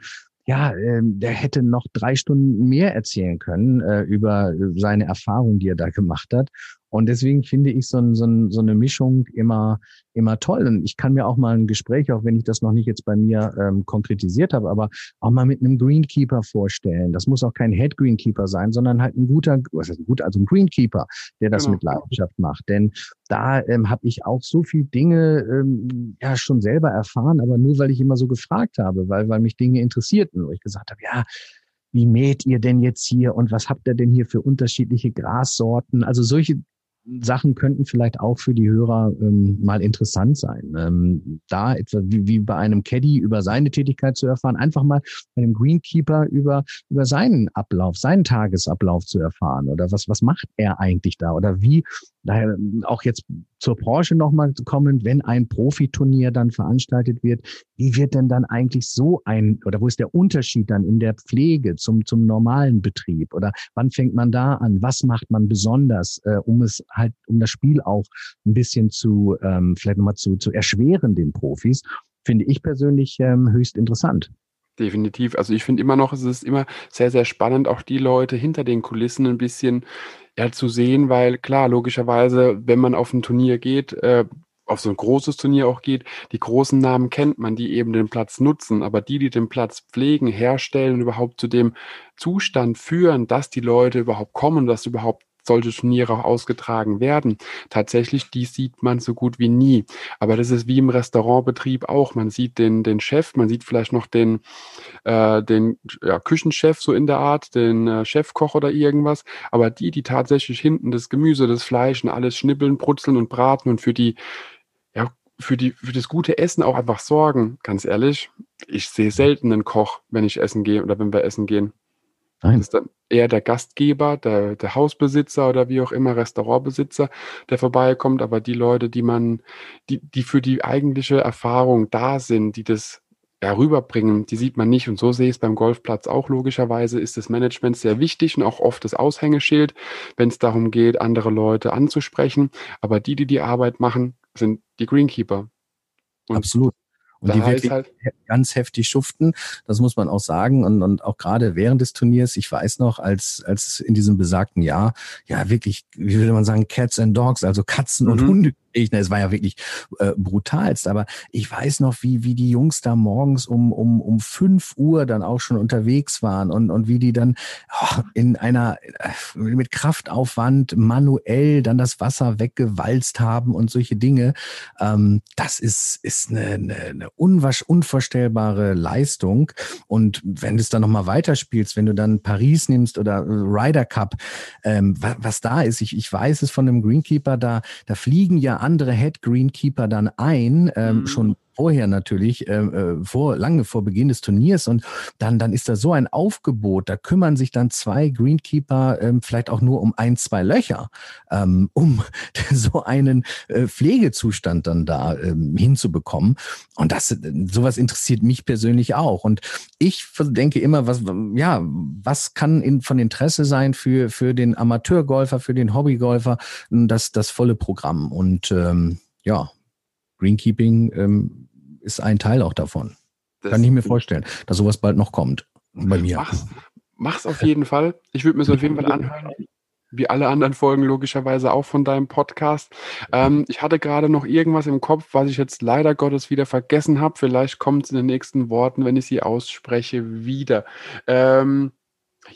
ja, äh, der hätte noch drei Stunden mehr erzählen können äh, über seine Erfahrung, die er da gemacht hat. Und deswegen finde ich so, so, so eine Mischung immer, immer toll. Und ich kann mir auch mal ein Gespräch, auch wenn ich das noch nicht jetzt bei mir ähm, konkretisiert habe, aber auch mal mit einem Greenkeeper vorstellen. Das muss auch kein Head Greenkeeper sein, sondern halt ein guter, was heißt ein guter, also ein Greenkeeper, der das genau. mit Leidenschaft macht. Denn da ähm, habe ich auch so viel Dinge ähm, ja schon selber erfahren, aber nur weil ich immer so gefragt habe, weil, weil mich Dinge interessierten, wo ich gesagt habe, ja, wie mäht ihr denn jetzt hier und was habt ihr denn hier für unterschiedliche Grassorten? Also solche Sachen könnten vielleicht auch für die Hörer ähm, mal interessant sein. Ähm, da etwa wie, wie bei einem Caddy über seine Tätigkeit zu erfahren, einfach mal bei einem Greenkeeper über, über seinen Ablauf, seinen Tagesablauf zu erfahren oder was, was macht er eigentlich da oder wie, daher auch jetzt zur Branche nochmal kommen, wenn ein Profiturnier dann veranstaltet wird, wie wird denn dann eigentlich so ein, oder wo ist der Unterschied dann in der Pflege zum, zum normalen Betrieb? Oder wann fängt man da an, was macht man besonders, äh, um es halt, um das Spiel auch ein bisschen zu, ähm, vielleicht nochmal zu, zu erschweren den Profis, finde ich persönlich ähm, höchst interessant. Definitiv. Also ich finde immer noch, es ist immer sehr, sehr spannend, auch die Leute hinter den Kulissen ein bisschen ja, zu sehen, weil klar, logischerweise, wenn man auf ein Turnier geht, äh, auf so ein großes Turnier auch geht, die großen Namen kennt man, die eben den Platz nutzen, aber die, die den Platz pflegen, herstellen und überhaupt zu dem Zustand führen, dass die Leute überhaupt kommen, dass überhaupt solche Turniere auch ausgetragen werden. Tatsächlich, die sieht man so gut wie nie. Aber das ist wie im Restaurantbetrieb auch. Man sieht den, den Chef, man sieht vielleicht noch den, äh, den ja, Küchenchef so in der Art, den äh, Chefkoch oder irgendwas. Aber die, die tatsächlich hinten das Gemüse, das Fleisch und alles schnippeln, brutzeln und braten und für die für, die, für das gute Essen auch einfach sorgen. Ganz ehrlich, ich sehe selten einen Koch, wenn ich essen gehe oder wenn wir essen gehen. Nein. Das ist dann eher der Gastgeber, der, der Hausbesitzer oder wie auch immer, Restaurantbesitzer, der vorbeikommt, aber die Leute, die man, die, die für die eigentliche Erfahrung da sind, die das ja, rüberbringen, die sieht man nicht. Und so sehe ich es beim Golfplatz auch logischerweise, ist das Management sehr wichtig und auch oft das Aushängeschild, wenn es darum geht, andere Leute anzusprechen. Aber die, die die Arbeit machen, sind die Greenkeeper. Und Absolut. Und die wirklich halt ganz heftig schuften, das muss man auch sagen. Und, und auch gerade während des Turniers, ich weiß noch, als, als in diesem besagten Jahr, ja wirklich, wie würde man sagen, Cats and Dogs, also Katzen mhm. und Hunde ich, ne, es war ja wirklich äh, brutalst, aber ich weiß noch, wie, wie die Jungs da morgens um, um, um fünf Uhr dann auch schon unterwegs waren und, und wie die dann oh, in einer, äh, mit Kraftaufwand manuell dann das Wasser weggewalzt haben und solche Dinge. Ähm, das ist, ist eine, eine, eine unvorstellbare Leistung. Und wenn du es dann nochmal weiterspielst, wenn du dann Paris nimmst oder Ryder Cup, ähm, was, was da ist, ich, ich weiß es von dem Greenkeeper, da, da fliegen ja andere Head Greenkeeper dann ein, ähm, mhm. schon vorher natürlich, äh, äh, vor, lange vor Beginn des Turniers und dann, dann ist da so ein Aufgebot, da kümmern sich dann zwei Greenkeeper ähm, vielleicht auch nur um ein, zwei Löcher, ähm, um so einen äh, Pflegezustand dann da ähm, hinzubekommen. Und das, sowas interessiert mich persönlich auch. Und ich denke immer, was, ja, was kann in, von Interesse sein für, für den Amateurgolfer, für den Hobbygolfer, das, das volle Programm. Und ähm, ja, Greenkeeping ähm, ist ein Teil auch davon. Das Kann ich mir vorstellen, dass sowas bald noch kommt. Bei mir. Mach's, mach's auf jeden Fall. Ich würde mir so auf jeden Fall anhören. Wie alle anderen Folgen logischerweise auch von deinem Podcast. Ähm, ich hatte gerade noch irgendwas im Kopf, was ich jetzt leider Gottes wieder vergessen habe. Vielleicht kommt es in den nächsten Worten, wenn ich sie ausspreche, wieder. Ähm,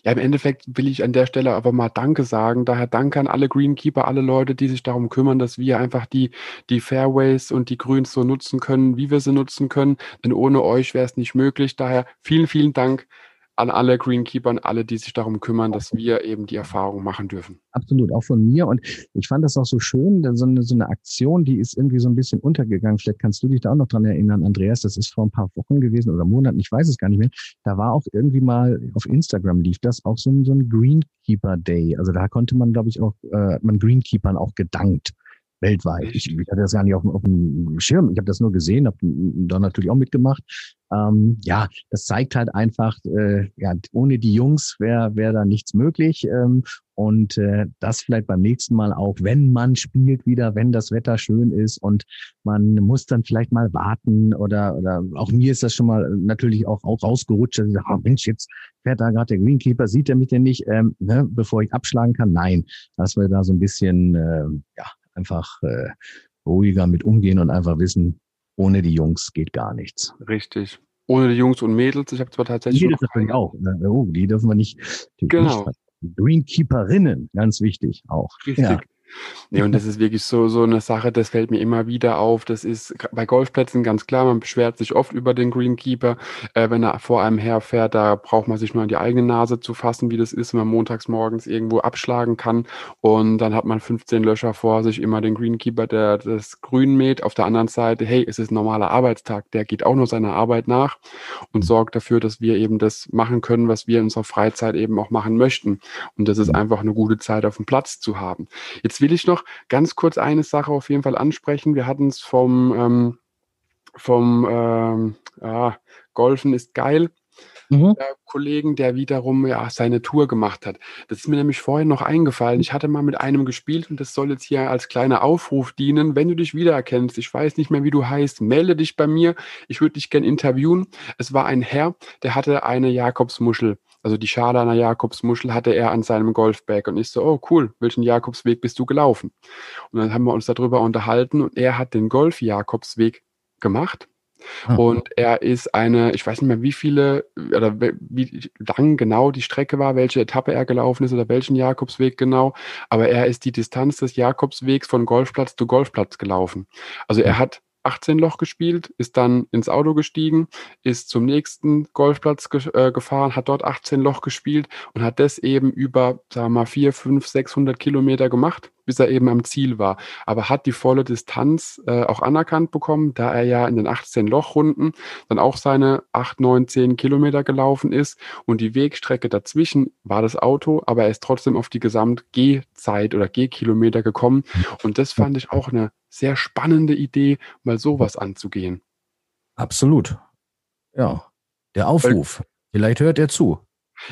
ja, im Endeffekt will ich an der Stelle aber mal Danke sagen. Daher danke an alle Greenkeeper, alle Leute, die sich darum kümmern, dass wir einfach die, die Fairways und die Grüns so nutzen können, wie wir sie nutzen können. Denn ohne euch wäre es nicht möglich. Daher vielen, vielen Dank an alle Greenkeeper alle, die sich darum kümmern, dass wir eben die Erfahrung machen dürfen. Absolut, auch von mir. Und ich fand das auch so schön, so eine, so eine Aktion, die ist irgendwie so ein bisschen untergegangen. Vielleicht kannst du dich da auch noch dran erinnern, Andreas. Das ist vor ein paar Wochen gewesen oder Monaten, ich weiß es gar nicht mehr. Da war auch irgendwie mal auf Instagram lief das auch so ein, so ein Greenkeeper Day. Also da konnte man, glaube ich, auch, äh, man Greenkeepern auch gedankt weltweit. Ich, ich hatte das gar nicht auf, auf dem Schirm. Ich habe das nur gesehen, habe da natürlich auch mitgemacht. Ähm, ja, das zeigt halt einfach, äh, ja, ohne die Jungs wäre wär da nichts möglich. Ähm, und äh, das vielleicht beim nächsten Mal auch, wenn man spielt wieder, wenn das Wetter schön ist und man muss dann vielleicht mal warten oder oder auch mir ist das schon mal natürlich auch, auch rausgerutscht. Dass ich sage, oh Mensch, jetzt fährt da gerade der Greenkeeper, sieht er mich denn nicht, ähm, ne, bevor ich abschlagen kann? Nein, dass wir da so ein bisschen äh, ja einfach äh, ruhiger mit umgehen und einfach wissen, ohne die Jungs geht gar nichts. Richtig. Ohne die Jungs und Mädels. Ich habe zwar tatsächlich. Die dürfen auch. Ne? Oh, die dürfen wir nicht. Genau. Greenkeeperinnen, ganz wichtig auch. Richtig. Ja. Nee, und das ist wirklich so, so eine Sache, das fällt mir immer wieder auf. Das ist bei Golfplätzen ganz klar, man beschwert sich oft über den Greenkeeper. Äh, wenn er vor einem herfährt, da braucht man sich nur an die eigene Nase zu fassen, wie das ist, wenn man montags morgens irgendwo abschlagen kann. Und dann hat man 15 Löcher vor sich, immer den Greenkeeper, der das Grün mäht. Auf der anderen Seite, hey, es ist ein normaler Arbeitstag, der geht auch nur seiner Arbeit nach und sorgt dafür, dass wir eben das machen können, was wir in unserer Freizeit eben auch machen möchten. Und das ist einfach eine gute Zeit auf dem Platz zu haben. Jetzt will ich noch ganz kurz eine Sache auf jeden Fall ansprechen. Wir hatten es vom, ähm, vom ähm, ja, Golfen ist geil. Mhm. Kollegen, der wiederum ja seine Tour gemacht hat. Das ist mir nämlich vorhin noch eingefallen. Ich hatte mal mit einem gespielt und das soll jetzt hier als kleiner Aufruf dienen. Wenn du dich wiedererkennst, ich weiß nicht mehr, wie du heißt, melde dich bei mir. Ich würde dich gern interviewen. Es war ein Herr, der hatte eine Jakobsmuschel also die Schale einer Jakobsmuschel hatte er an seinem Golfbag und ich so, oh cool, welchen Jakobsweg bist du gelaufen? Und dann haben wir uns darüber unterhalten und er hat den Golf-Jakobsweg gemacht. Ah. Und er ist eine, ich weiß nicht mehr, wie viele oder wie lang genau die Strecke war, welche Etappe er gelaufen ist oder welchen Jakobsweg genau, aber er ist die Distanz des Jakobswegs von Golfplatz zu Golfplatz gelaufen. Also er hat 18 Loch gespielt, ist dann ins Auto gestiegen, ist zum nächsten Golfplatz ge äh, gefahren, hat dort 18 Loch gespielt und hat das eben über, sagen wir mal, 4, 5, 600 Kilometer gemacht bis er eben am Ziel war. Aber hat die volle Distanz äh, auch anerkannt bekommen, da er ja in den 18 Lochrunden dann auch seine 8, 9, 10 Kilometer gelaufen ist und die Wegstrecke dazwischen war das Auto, aber er ist trotzdem auf die Gesamt-Gehzeit oder Gehkilometer gekommen. Und das fand ich auch eine sehr spannende Idee, mal sowas anzugehen. Absolut. Ja. Der Aufruf. Vielleicht hört er zu.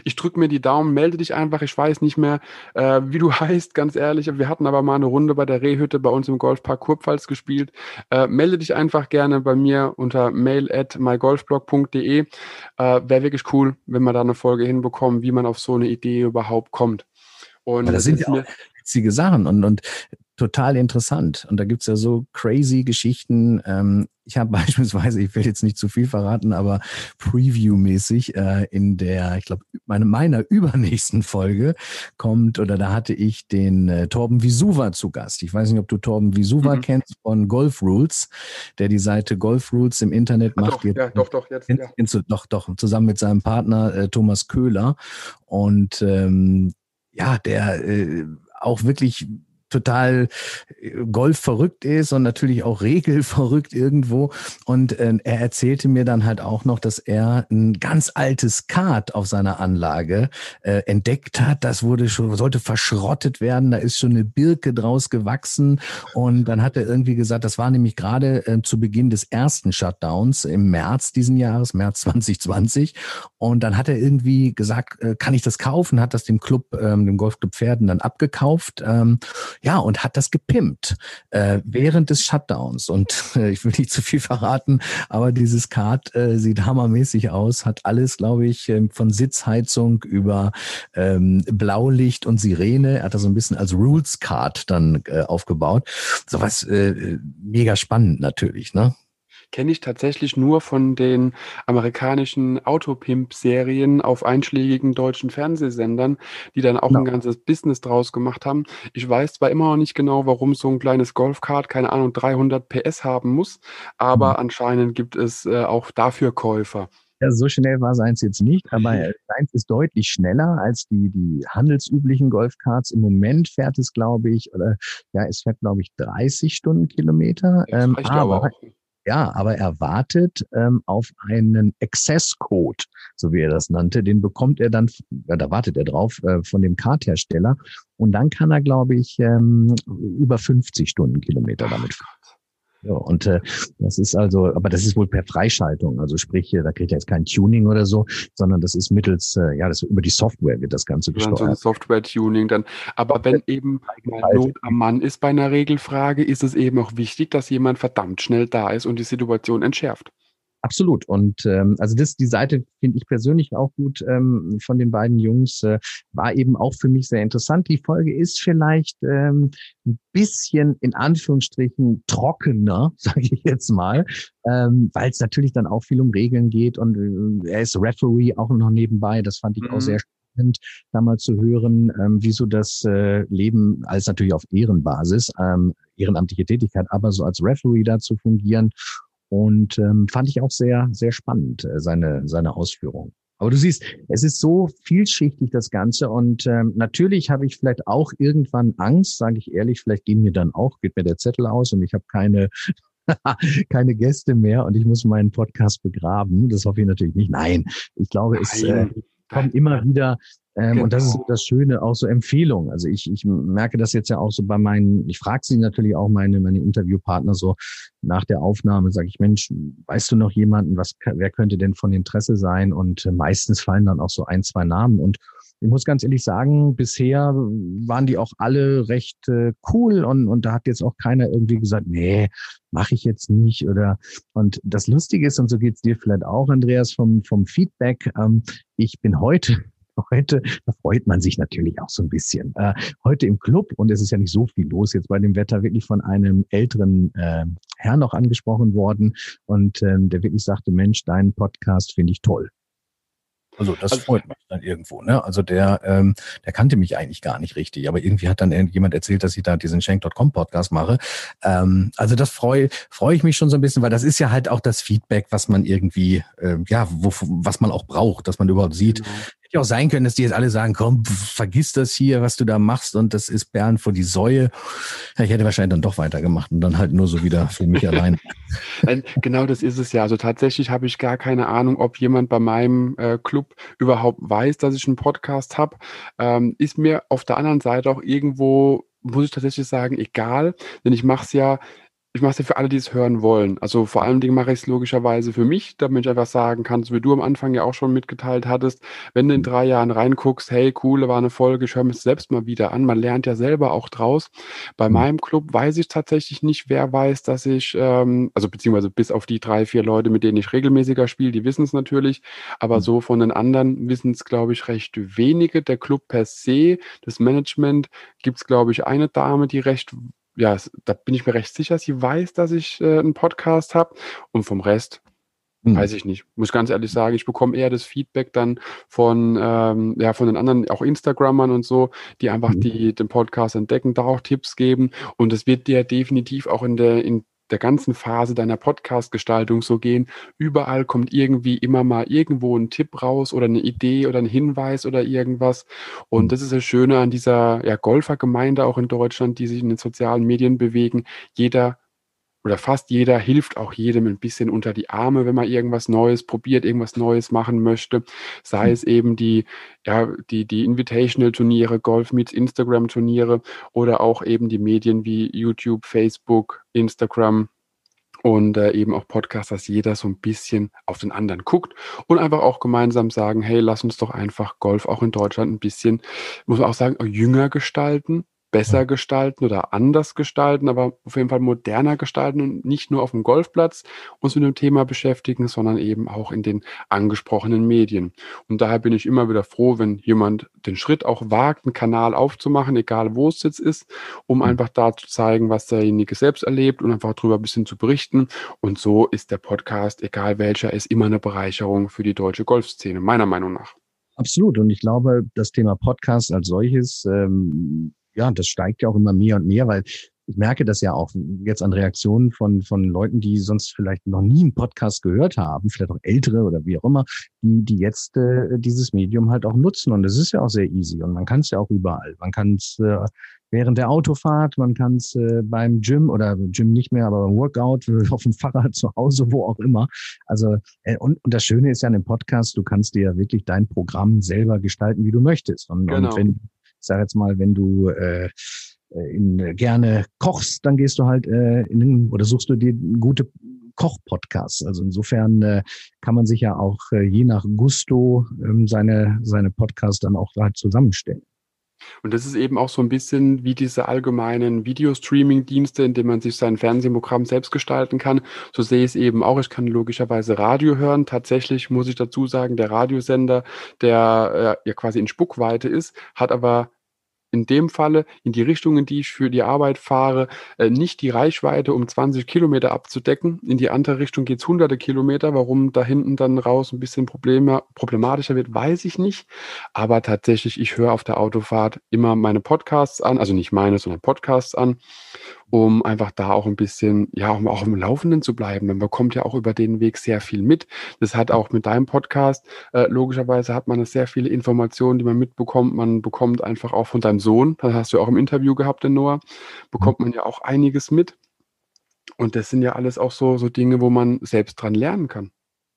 Ich drücke mir die Daumen, melde dich einfach. Ich weiß nicht mehr, äh, wie du heißt, ganz ehrlich. Wir hatten aber mal eine Runde bei der Rehhütte bei uns im Golfpark Kurpfalz gespielt. Äh, melde dich einfach gerne bei mir unter mail at mygolfblog.de. Äh, Wäre wirklich cool, wenn wir da eine Folge hinbekommen, wie man auf so eine Idee überhaupt kommt. Und das sind ja auch witzige Sachen und, und total interessant. Und da gibt's ja so crazy Geschichten. Ähm, ich habe beispielsweise, ich will jetzt nicht zu viel verraten, aber Preview-mäßig äh, in der, ich glaube, meine, meiner übernächsten Folge kommt, oder da hatte ich den äh, Torben Visuva zu Gast. Ich weiß nicht, ob du Torben Visuva mhm. kennst von Golf Rules, der die Seite Golf Rules im Internet Ach, macht. Doch, jetzt, ja, doch, doch, jetzt. Ja. kennst du, doch, doch, zusammen mit seinem Partner äh, Thomas Köhler. Und ähm, ja, der äh, auch wirklich total äh, Golf verrückt ist und natürlich auch Regel verrückt irgendwo. Und äh, er erzählte mir dann halt auch noch, dass er ein ganz altes Kart auf seiner Anlage äh, entdeckt hat. Das wurde schon, sollte verschrottet werden. Da ist schon eine Birke draus gewachsen. Und dann hat er irgendwie gesagt, das war nämlich gerade äh, zu Beginn des ersten Shutdowns im März diesen Jahres, März 2020. Und dann hat er irgendwie gesagt, äh, kann ich das kaufen? Hat das dem Club, ähm, dem Golfclub Pferden dann abgekauft. Ähm, ja, und hat das gepimpt äh, während des Shutdowns. Und äh, ich will nicht zu viel verraten, aber dieses Kart äh, sieht hammermäßig aus, hat alles, glaube ich, äh, von Sitzheizung über ähm, Blaulicht und Sirene. Er hat das so ein bisschen als Rules Card dann äh, aufgebaut. Sowas äh, mega spannend natürlich, ne? Kenne ich tatsächlich nur von den amerikanischen Autopimp-Serien auf einschlägigen deutschen Fernsehsendern, die dann auch ja. ein ganzes Business draus gemacht haben. Ich weiß zwar immer noch nicht genau, warum so ein kleines Golfkart, keine Ahnung, 300 PS haben muss, aber mhm. anscheinend gibt es äh, auch dafür Käufer. Ja, so schnell war seins jetzt nicht, aber mhm. seins ist deutlich schneller als die, die handelsüblichen Golfkarts. Im Moment fährt es, glaube ich, oder ja, es fährt, glaube ich, 30 Stundenkilometer. Ähm, aber, aber ja, aber er wartet ähm, auf einen Access-Code, so wie er das nannte. Den bekommt er dann, ja, da wartet er drauf, äh, von dem Karthersteller. Und dann kann er, glaube ich, ähm, über 50 Stundenkilometer damit fahren. Ja, und äh, das ist also, aber das ist wohl per Freischaltung. Also sprich, da kriegt er jetzt kein Tuning oder so, sondern das ist mittels, äh, ja, das über die Software wird das Ganze gesteuert. So ein Software-Tuning dann. Aber wenn eben mal Not am Mann ist bei einer Regelfrage, ist es eben auch wichtig, dass jemand verdammt schnell da ist und die Situation entschärft. Absolut. Und ähm, also das, die Seite finde ich persönlich auch gut ähm, von den beiden Jungs, äh, war eben auch für mich sehr interessant. Die Folge ist vielleicht ähm, ein bisschen in Anführungsstrichen trockener, sage ich jetzt mal, ähm, weil es natürlich dann auch viel um Regeln geht und äh, er ist Referee auch noch nebenbei. Das fand ich mhm. auch sehr da mal zu hören, ähm, wie so das äh, Leben, als natürlich auf Ehrenbasis, ähm, ehrenamtliche Tätigkeit, aber so als Referee da zu fungieren. Und ähm, fand ich auch sehr, sehr spannend, äh, seine, seine Ausführung. Aber du siehst, es ist so vielschichtig das Ganze und ähm, natürlich habe ich vielleicht auch irgendwann Angst, sage ich ehrlich, vielleicht gehen mir dann auch, geht mir der Zettel aus und ich habe keine keine Gäste mehr und ich muss meinen Podcast begraben. Das hoffe ich natürlich nicht. Nein, ich glaube, es äh, kommt immer wieder ähm, genau. Und das ist genau. das Schöne, auch so Empfehlungen. Also ich, ich merke das jetzt ja auch so bei meinen, ich frage sie natürlich auch meine, meine Interviewpartner so nach der Aufnahme, sage ich, Mensch, weißt du noch jemanden, was, wer könnte denn von Interesse sein? Und äh, meistens fallen dann auch so ein, zwei Namen. Und ich muss ganz ehrlich sagen, bisher waren die auch alle recht äh, cool und, und da hat jetzt auch keiner irgendwie gesagt, nee, mache ich jetzt nicht. Oder und das Lustige ist, und so geht's dir vielleicht auch, Andreas, vom, vom Feedback, ähm, ich bin heute heute, da freut man sich natürlich auch so ein bisschen. Äh, heute im Club, und es ist ja nicht so viel los, jetzt bei dem Wetter wirklich von einem älteren äh, Herrn noch angesprochen worden und ähm, der wirklich sagte, Mensch, deinen Podcast finde ich toll. Also das also, freut mich dann irgendwo. Ne? Also der, ähm, der kannte mich eigentlich gar nicht richtig, aber irgendwie hat dann jemand erzählt, dass ich da diesen Shank.com Podcast mache. Ähm, also das freue freu ich mich schon so ein bisschen, weil das ist ja halt auch das Feedback, was man irgendwie, äh, ja, wo, was man auch braucht, dass man überhaupt sieht, genau hätte auch sein können, dass die jetzt alle sagen, komm, vergiss das hier, was du da machst und das ist Bern vor die Säue. Ja, ich hätte wahrscheinlich dann doch weitergemacht und dann halt nur so wieder für mich allein. genau das ist es ja. Also tatsächlich habe ich gar keine Ahnung, ob jemand bei meinem äh, Club überhaupt weiß, dass ich einen Podcast habe. Ähm, ist mir auf der anderen Seite auch irgendwo muss ich tatsächlich sagen, egal, denn ich mache es ja ich mache es ja für alle, die es hören wollen. Also vor allen Dingen mache ich es logischerweise für mich, damit ich einfach sagen kann, so wie du am Anfang ja auch schon mitgeteilt hattest, wenn du in drei Jahren reinguckst, hey, cool, war eine Folge, ich höre mir es selbst mal wieder an. Man lernt ja selber auch draus. Bei mhm. meinem Club weiß ich tatsächlich nicht, wer weiß, dass ich, ähm, also beziehungsweise bis auf die drei, vier Leute, mit denen ich regelmäßiger spiele, die wissen es natürlich. Aber mhm. so von den anderen wissen es, glaube ich, recht wenige. Der Club per se, das Management, gibt es, glaube ich, eine Dame, die recht ja, da bin ich mir recht sicher, sie weiß, dass ich äh, einen Podcast habe. Und vom Rest hm. weiß ich nicht. Muss ganz ehrlich sagen, ich bekomme eher das Feedback dann von, ähm, ja, von den anderen, auch Instagrammern und so, die einfach hm. die, den Podcast entdecken, da auch Tipps geben. Und es wird dir definitiv auch in der, in der ganzen Phase deiner Podcast-Gestaltung so gehen. Überall kommt irgendwie immer mal irgendwo ein Tipp raus oder eine Idee oder ein Hinweis oder irgendwas. Und mhm. das ist das Schöne an dieser ja, Golfergemeinde auch in Deutschland, die sich in den sozialen Medien bewegen. Jeder oder fast jeder hilft auch jedem ein bisschen unter die Arme, wenn man irgendwas Neues probiert, irgendwas Neues machen möchte. Sei hm. es eben die, ja, die, die Invitational-Turniere, Golf Meets Instagram-Turniere oder auch eben die Medien wie YouTube, Facebook, Instagram, und äh, eben auch Podcasts, dass jeder so ein bisschen auf den anderen guckt und einfach auch gemeinsam sagen, hey, lass uns doch einfach Golf auch in Deutschland ein bisschen, muss man auch sagen, jünger gestalten, besser gestalten oder anders gestalten, aber auf jeden Fall moderner gestalten und nicht nur auf dem Golfplatz uns mit dem Thema beschäftigen, sondern eben auch in den angesprochenen Medien. Und daher bin ich immer wieder froh, wenn jemand den Schritt auch wagt, einen Kanal aufzumachen, egal wo es jetzt ist, um mhm. einfach da zu zeigen, was derjenige selbst erlebt und einfach darüber ein bisschen zu berichten. Und so ist der Podcast, egal welcher, ist immer eine Bereicherung für die deutsche Golfszene, meiner Meinung nach. Absolut. Und ich glaube, das Thema Podcast als solches ähm, ja, das steigt ja auch immer mehr und mehr, weil ich merke das ja auch jetzt an Reaktionen von, von Leuten, die sonst vielleicht noch nie einen Podcast gehört haben, vielleicht auch ältere oder wie auch immer, die, die jetzt äh, dieses Medium halt auch nutzen. Und es ist ja auch sehr easy und man kann es ja auch überall. Man kann es äh, während der Autofahrt, man kann es äh, beim Gym oder Gym nicht mehr, aber beim Workout, auf dem Fahrrad, zu Hause, wo auch immer. Also, äh, und, und das Schöne ist ja an dem Podcast, du kannst dir ja wirklich dein Programm selber gestalten, wie du möchtest. Und, genau. und wenn ich sage jetzt mal, wenn du äh, äh, in, äh, gerne kochst, dann gehst du halt äh, in oder suchst du dir gute Kochpodcasts. Also insofern äh, kann man sich ja auch äh, je nach Gusto ähm, seine seine Podcasts dann auch halt zusammenstellen. Und das ist eben auch so ein bisschen wie diese allgemeinen Videostreaming-Dienste, in denen man sich sein Fernsehprogramm selbst gestalten kann. So sehe ich es eben auch. Ich kann logischerweise Radio hören. Tatsächlich muss ich dazu sagen, der Radiosender, der äh, ja quasi in Spuckweite ist, hat aber in dem Falle in die Richtung, in die ich für die Arbeit fahre, äh, nicht die Reichweite um 20 Kilometer abzudecken. In die andere Richtung geht's hunderte Kilometer. Warum da hinten dann raus ein bisschen problematischer wird, weiß ich nicht. Aber tatsächlich, ich höre auf der Autofahrt immer meine Podcasts an, also nicht meine, sondern Podcasts an um einfach da auch ein bisschen, ja, um auch im Laufenden zu bleiben. Man bekommt ja auch über den Weg sehr viel mit. Das hat auch mit deinem Podcast, äh, logischerweise hat man sehr viele Informationen, die man mitbekommt. Man bekommt einfach auch von deinem Sohn, das hast du auch im Interview gehabt, den Noah, bekommt man ja auch einiges mit. Und das sind ja alles auch so, so Dinge, wo man selbst dran lernen kann.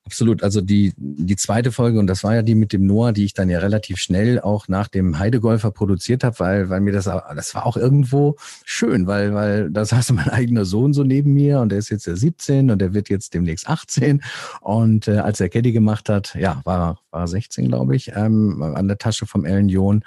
Absolut. Also die, die zweite Folge, und das war ja die mit dem Noah, die ich dann ja relativ schnell auch nach dem Heidegolfer produziert habe, weil, weil mir das, das war auch irgendwo schön, weil, weil das heißt mein eigener Sohn so neben mir und der ist jetzt ja 17 und der wird jetzt demnächst 18. Und äh, als er Caddy gemacht hat, ja, war, war 16, glaube ich, ähm, an der Tasche vom Ellen John.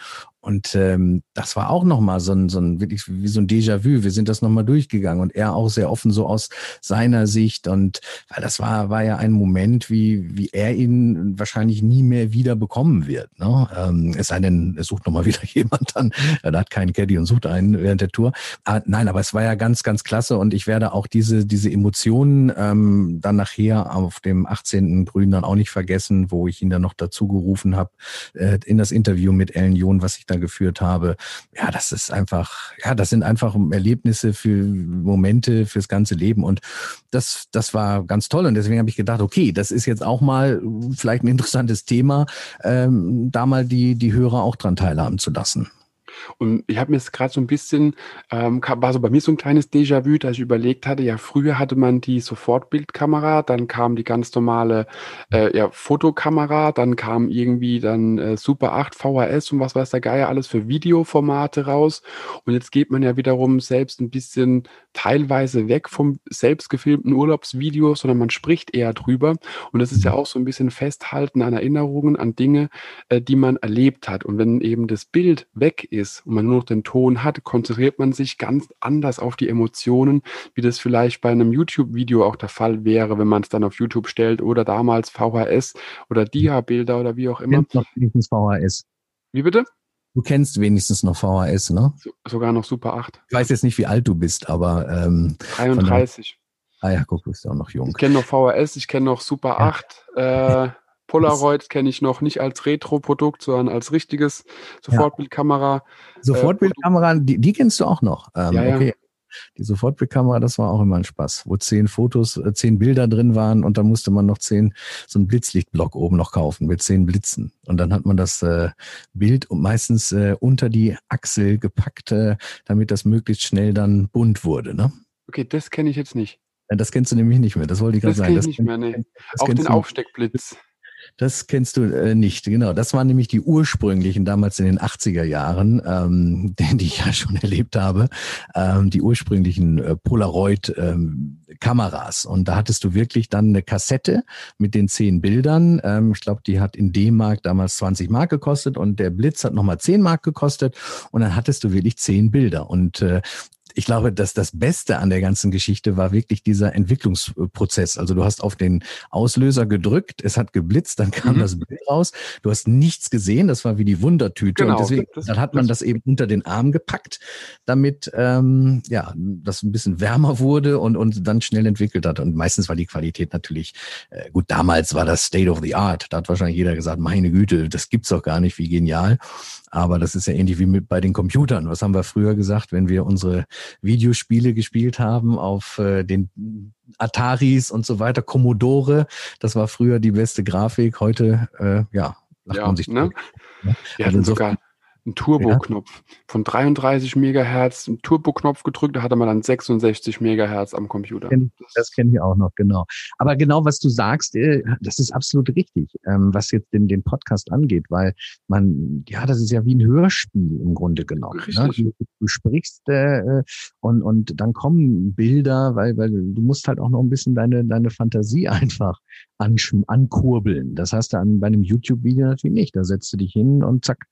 Und ähm, das war auch nochmal so ein, so ein, wirklich wie so ein Déjà-vu. Wir sind das nochmal durchgegangen und er auch sehr offen so aus seiner Sicht. Und weil das war, war ja ein Moment, wie, wie er ihn wahrscheinlich nie mehr wieder bekommen wird. Ne? Ähm, es sei denn, es sucht nochmal wieder jemand dann. Er hat keinen Caddy und sucht einen während der Tour. Ah, nein, aber es war ja ganz, ganz klasse und ich werde auch diese, diese Emotionen ähm, dann nachher auf dem 18. Grün dann auch nicht vergessen, wo ich ihn dann noch dazu gerufen habe äh, in das Interview mit Ellen John, was ich da geführt habe. Ja, das ist einfach, ja, das sind einfach Erlebnisse für Momente fürs ganze Leben. Und das, das war ganz toll. Und deswegen habe ich gedacht, okay, das ist jetzt auch mal vielleicht ein interessantes Thema, ähm, da mal die, die Hörer auch dran teilhaben zu lassen. Und ich habe mir jetzt gerade so ein bisschen, ähm, war so bei mir so ein kleines Déjà-vu, dass ich überlegt hatte, ja, früher hatte man die Sofortbildkamera, dann kam die ganz normale äh, ja, Fotokamera, dann kam irgendwie dann äh, Super 8 VHS und was weiß der Geier alles für Videoformate raus. Und jetzt geht man ja wiederum selbst ein bisschen teilweise weg vom selbst gefilmten Urlaubsvideo, sondern man spricht eher drüber. Und das ist ja auch so ein bisschen Festhalten an Erinnerungen, an Dinge, äh, die man erlebt hat. Und wenn eben das Bild weg ist, und man nur noch den Ton hat, konzentriert man sich ganz anders auf die Emotionen, wie das vielleicht bei einem YouTube-Video auch der Fall wäre, wenn man es dann auf YouTube stellt oder damals VHS oder Dia-Bilder oder wie auch immer. Noch wenigstens VHS. Wie bitte? Du kennst wenigstens noch VHS, ne? So, sogar noch Super 8. Ich weiß jetzt nicht, wie alt du bist, aber ähm, 33. Ah ja, guck, du bist ja auch noch jung. Ich kenne noch VHS, ich kenne noch Super ja. 8. Äh, Polaroid kenne ich noch nicht als Retro-Produkt, sondern als richtiges Sofortbildkamera. Ja. Sofortbildkamera, äh, die, die, kennst du auch noch. Ähm, ja, okay. Die Sofortbildkamera, das war auch immer ein Spaß, wo zehn Fotos, äh, zehn Bilder drin waren und da musste man noch zehn, so einen Blitzlichtblock oben noch kaufen mit zehn Blitzen. Und dann hat man das äh, Bild meistens äh, unter die Achsel gepackt, äh, damit das möglichst schnell dann bunt wurde. Ne? Okay, das kenne ich jetzt nicht. Das kennst du nämlich nicht mehr, das wollte ich gerade sagen. Das ich nicht mehr, nee. Auch den Aufsteckblitz. Das kennst du äh, nicht, genau. Das waren nämlich die ursprünglichen, damals in den 80er Jahren, ähm, die ich ja schon erlebt habe, ähm, die ursprünglichen äh, Polaroid-Kameras. Ähm, und da hattest du wirklich dann eine Kassette mit den zehn Bildern. Ähm, ich glaube, die hat in D-Mark damals 20 Mark gekostet und der Blitz hat nochmal 10 Mark gekostet. Und dann hattest du wirklich zehn Bilder. Und äh, ich glaube, dass das Beste an der ganzen Geschichte war wirklich dieser Entwicklungsprozess. Also du hast auf den Auslöser gedrückt, es hat geblitzt, dann kam mhm. das Bild raus. Du hast nichts gesehen, das war wie die Wundertüte. Genau, und deswegen, das, dann hat man das, das eben unter den Arm gepackt, damit ähm, ja das ein bisschen wärmer wurde und, und dann schnell entwickelt hat. Und meistens war die Qualität natürlich, äh, gut, damals war das State of the Art. Da hat wahrscheinlich jeder gesagt, meine Güte, das gibt's doch gar nicht, wie genial. Aber das ist ja ähnlich wie mit bei den Computern. Was haben wir früher gesagt, wenn wir unsere Videospiele gespielt haben auf äh, den Ataris und so weiter, Commodore. Das war früher die beste Grafik. Heute, äh, ja, lacht ja, man sich. Ne? Ja, also sogar einen Turbo-Knopf ja. von 33 Megahertz, einen Turbo-Knopf gedrückt, da hatte man dann 66 Megahertz am Computer. Das kennen wir auch noch, genau. Aber genau, was du sagst, äh, das ist absolut richtig, ähm, was jetzt den, den Podcast angeht, weil man, ja, das ist ja wie ein Hörspiel im Grunde genommen. Ne? Du, du, sprichst äh, und, und dann kommen Bilder, weil, weil du musst halt auch noch ein bisschen deine, deine Fantasie einfach ankurbeln. Das hast du an, bei einem YouTube-Video natürlich nicht. Da setzt du dich hin und zack,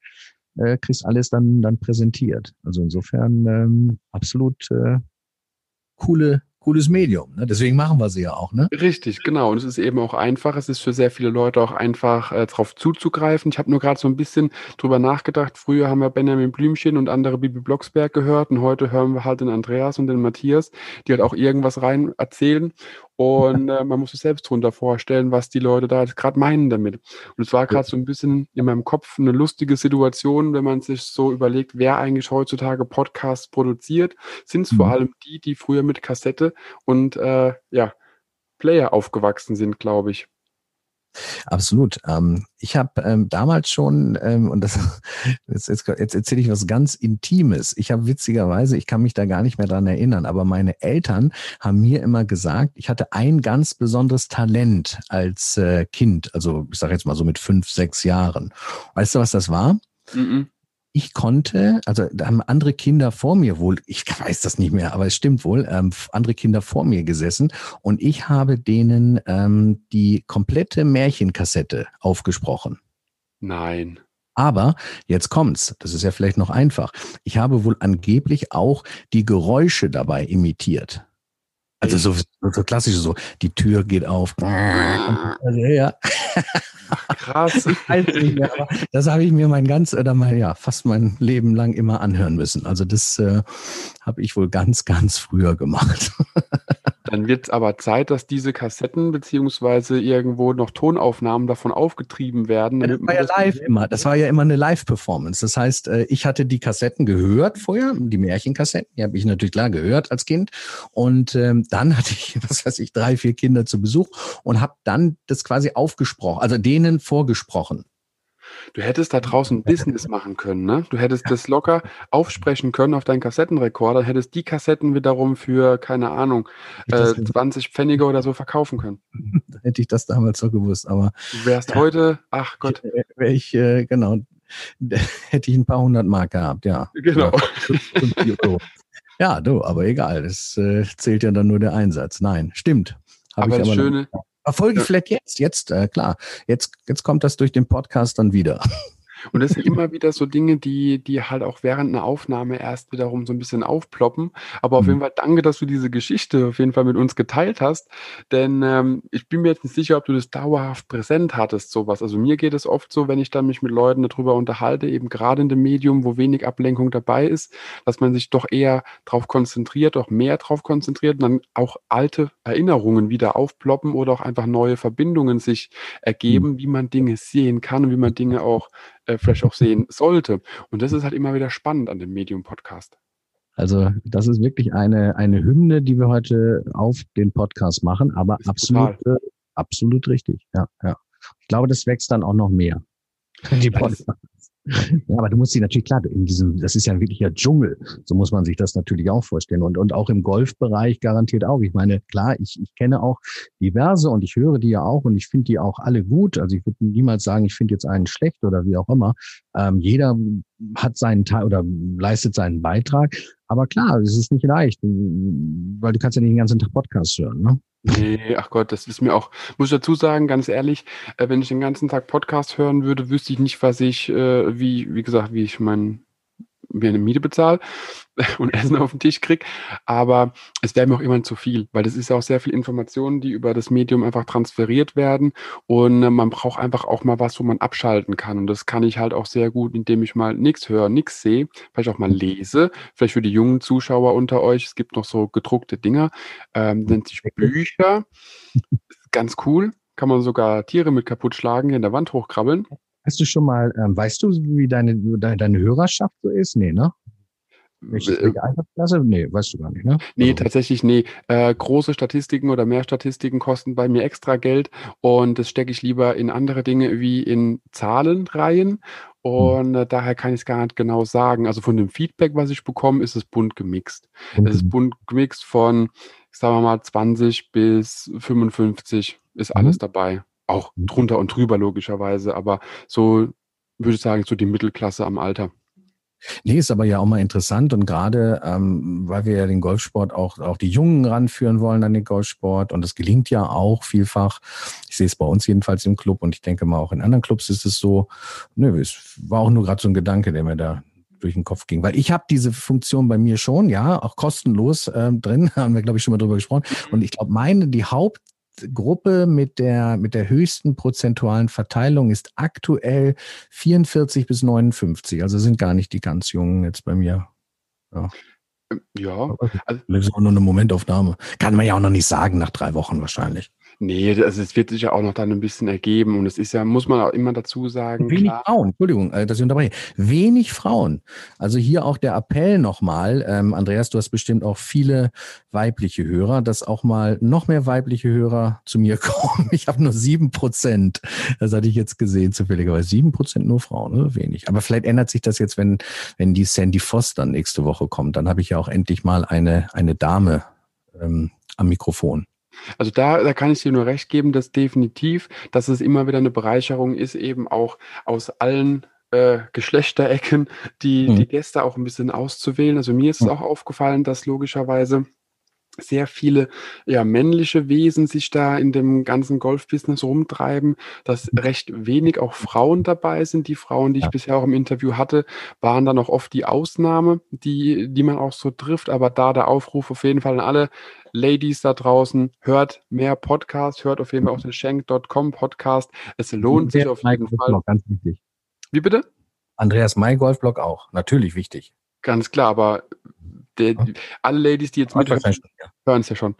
äh, kriegst alles dann, dann präsentiert. Also insofern ähm, absolut äh, coole, cooles Medium. Ne? Deswegen machen wir sie ja auch. Ne? Richtig, genau. Und es ist eben auch einfach. Es ist für sehr viele Leute auch einfach, äh, darauf zuzugreifen. Ich habe nur gerade so ein bisschen drüber nachgedacht. Früher haben wir Benjamin Blümchen und andere Bibi Blocksberg gehört und heute hören wir halt den Andreas und den Matthias, die halt auch irgendwas rein erzählen. Und äh, man muss sich selbst drunter vorstellen, was die Leute da jetzt gerade meinen damit. Und es war gerade so ein bisschen in meinem Kopf eine lustige Situation, wenn man sich so überlegt, wer eigentlich heutzutage Podcasts produziert. Sind es mhm. vor allem die, die früher mit Kassette und äh, ja, Player aufgewachsen sind, glaube ich. Absolut. Ähm, ich habe ähm, damals schon, ähm, und das jetzt, jetzt, jetzt erzähle ich was ganz Intimes. Ich habe witzigerweise, ich kann mich da gar nicht mehr dran erinnern, aber meine Eltern haben mir immer gesagt, ich hatte ein ganz besonderes Talent als äh, Kind. Also ich sage jetzt mal so mit fünf, sechs Jahren. Weißt du, was das war? Mm -mm ich konnte, also da haben andere Kinder vor mir wohl, ich weiß das nicht mehr, aber es stimmt wohl, ähm, andere Kinder vor mir gesessen und ich habe denen ähm, die komplette Märchenkassette aufgesprochen. Nein. Aber jetzt kommt's, das ist ja vielleicht noch einfach. Ich habe wohl angeblich auch die Geräusche dabei imitiert. Also so, so klassisch so, die Tür geht auf. Also, ja. Krass. das habe ich mir mein ganz, oder mal, ja, fast mein Leben lang immer anhören müssen. Also das äh, habe ich wohl ganz, ganz früher gemacht. Dann wird es aber Zeit, dass diese Kassetten beziehungsweise irgendwo noch Tonaufnahmen davon aufgetrieben werden. Ja, das war ja live immer. Das war ja immer eine Live-Performance. Das heißt, äh, ich hatte die Kassetten gehört vorher, die Märchenkassetten, die habe ich natürlich klar gehört als Kind. Und ähm, dann hatte ich, was weiß ich, drei, vier Kinder zu Besuch und habe dann das quasi aufgesprochen, also denen vorgesprochen. Du hättest da draußen Business machen können, ne? Du hättest das locker aufsprechen können auf deinen Kassettenrekorder, hättest die Kassetten wiederum für, keine Ahnung, äh, 20 Pfennige oder so verkaufen können. Hätte ich das damals so gewusst, aber. Du wärst ja, heute, ach Gott. Wäre ich, äh, genau, hätte ich ein paar hundert Mark gehabt, ja. Genau. Ja, du, aber egal, das äh, zählt ja dann nur der Einsatz. Nein, stimmt. Hab aber das aber Schöne, Erfolge ja. vielleicht jetzt, jetzt, äh, klar. Jetzt, jetzt kommt das durch den Podcast dann wieder. Und das sind immer wieder so Dinge, die, die halt auch während einer Aufnahme erst wiederum so ein bisschen aufploppen. Aber auf mhm. jeden Fall danke, dass du diese Geschichte auf jeden Fall mit uns geteilt hast. Denn ähm, ich bin mir jetzt nicht sicher, ob du das dauerhaft präsent hattest, sowas. Also mir geht es oft so, wenn ich dann mich mit Leuten darüber unterhalte, eben gerade in dem Medium, wo wenig Ablenkung dabei ist, dass man sich doch eher darauf konzentriert, auch mehr darauf konzentriert und dann auch alte Erinnerungen wieder aufploppen oder auch einfach neue Verbindungen sich ergeben, mhm. wie man Dinge sehen kann und wie man Dinge auch äh, vielleicht auch sehen sollte. Und das ist halt immer wieder spannend an dem Medium-Podcast. Also das ist wirklich eine, eine Hymne, die wir heute auf den Podcast machen, aber absolut, äh, absolut richtig. Ja, ja. Ich glaube, das wächst dann auch noch mehr. Die Podcasts. Ja, aber du musst sie natürlich klar, in diesem, das ist ja ein wirklicher Dschungel. So muss man sich das natürlich auch vorstellen. Und, und auch im Golfbereich garantiert auch. Ich meine, klar, ich, ich kenne auch diverse und ich höre die ja auch und ich finde die auch alle gut. Also ich würde niemals sagen, ich finde jetzt einen schlecht oder wie auch immer. Ähm, jeder hat seinen Teil oder leistet seinen Beitrag. Aber klar, es ist nicht leicht, weil du kannst ja nicht den ganzen Tag Podcasts hören, ne? Nee, ach Gott, das ist mir auch, muss ich dazu sagen, ganz ehrlich, äh, wenn ich den ganzen Tag Podcast hören würde, wüsste ich nicht, was ich, äh, wie, wie gesagt, wie ich mein, mir eine Miete bezahle und Essen auf den Tisch kriege. Aber es wäre mir auch immer zu viel, weil das ist ja auch sehr viel Informationen, die über das Medium einfach transferiert werden. Und äh, man braucht einfach auch mal was, wo man abschalten kann. Und das kann ich halt auch sehr gut, indem ich mal nichts höre, nichts sehe, vielleicht auch mal lese. Vielleicht für die jungen Zuschauer unter euch, es gibt noch so gedruckte Dinger, ähm, nennt sich Bücher. Ganz cool. Kann man sogar Tiere mit kaputt schlagen, in der Wand hochkrabbeln. Hast du schon mal, ähm, weißt du, wie deine, deine Hörerschaft so ist? Nee, ne? Welche, welche Altersklasse? Nee, weißt du gar nicht, ne? Nee, also. tatsächlich nee. Äh, große Statistiken oder mehr Statistiken kosten bei mir extra Geld und das stecke ich lieber in andere Dinge wie in Zahlenreihen hm. und äh, daher kann ich es gar nicht genau sagen. Also von dem Feedback, was ich bekomme, ist es bunt gemixt. Mhm. Es ist bunt gemixt von, sagen wir mal, 20 bis 55 ist mhm. alles dabei. Auch drunter und drüber logischerweise, aber so würde ich sagen, so die Mittelklasse am Alter. Nee, ist aber ja auch mal interessant und gerade, ähm, weil wir ja den Golfsport auch, auch die Jungen ranführen wollen an den Golfsport und das gelingt ja auch vielfach. Ich sehe es bei uns jedenfalls im Club und ich denke mal auch in anderen Clubs ist es so. Nö, es war auch nur gerade so ein Gedanke, der mir da durch den Kopf ging. Weil ich habe diese Funktion bei mir schon, ja, auch kostenlos äh, drin, haben wir, glaube ich, schon mal drüber gesprochen. Mhm. Und ich glaube, meine, die Hauptgruppe mit der, mit der höchsten prozentualen Verteilung ist aktuell 44 bis 59. Also sind gar nicht die ganz Jungen jetzt bei mir. Ja. Ähm, ja. Also, das ist auch nur eine Momentaufnahme. Kann man ja auch noch nicht sagen nach drei Wochen wahrscheinlich. Nee, also es wird sich ja auch noch dann ein bisschen ergeben und es ist ja, muss man auch immer dazu sagen. Wenig klar. Frauen, Entschuldigung, äh, dass ich unterbreche. Wenig Frauen. Also hier auch der Appell nochmal, ähm, Andreas, du hast bestimmt auch viele weibliche Hörer, dass auch mal noch mehr weibliche Hörer zu mir kommen. Ich habe nur sieben Prozent. Das hatte ich jetzt gesehen, zufälligerweise. Sieben Prozent nur Frauen, ne? wenig. Aber vielleicht ändert sich das jetzt, wenn, wenn die Sandy Foster nächste Woche kommt. Dann habe ich ja auch endlich mal eine, eine Dame ähm, am Mikrofon. Also da, da kann ich dir nur recht geben, dass definitiv, dass es immer wieder eine Bereicherung ist, eben auch aus allen äh, Geschlechterecken die, mhm. die Gäste auch ein bisschen auszuwählen. Also mir ist es auch aufgefallen, dass logischerweise sehr viele ja, männliche Wesen sich da in dem ganzen Golfbusiness rumtreiben, dass recht wenig auch Frauen dabei sind. Die Frauen, die ich ja. bisher auch im Interview hatte, waren dann auch oft die Ausnahme, die, die man auch so trifft. Aber da der Aufruf auf jeden Fall an alle Ladies da draußen, hört mehr Podcast, hört auf jeden Fall auch den Schenk.com Podcast. Es lohnt sich auf jeden Fall. Ganz wichtig. Wie bitte? Andreas May Golfblog auch. Natürlich wichtig. Ganz klar, aber der, alle Ladies, die jetzt mit hören es ja schon.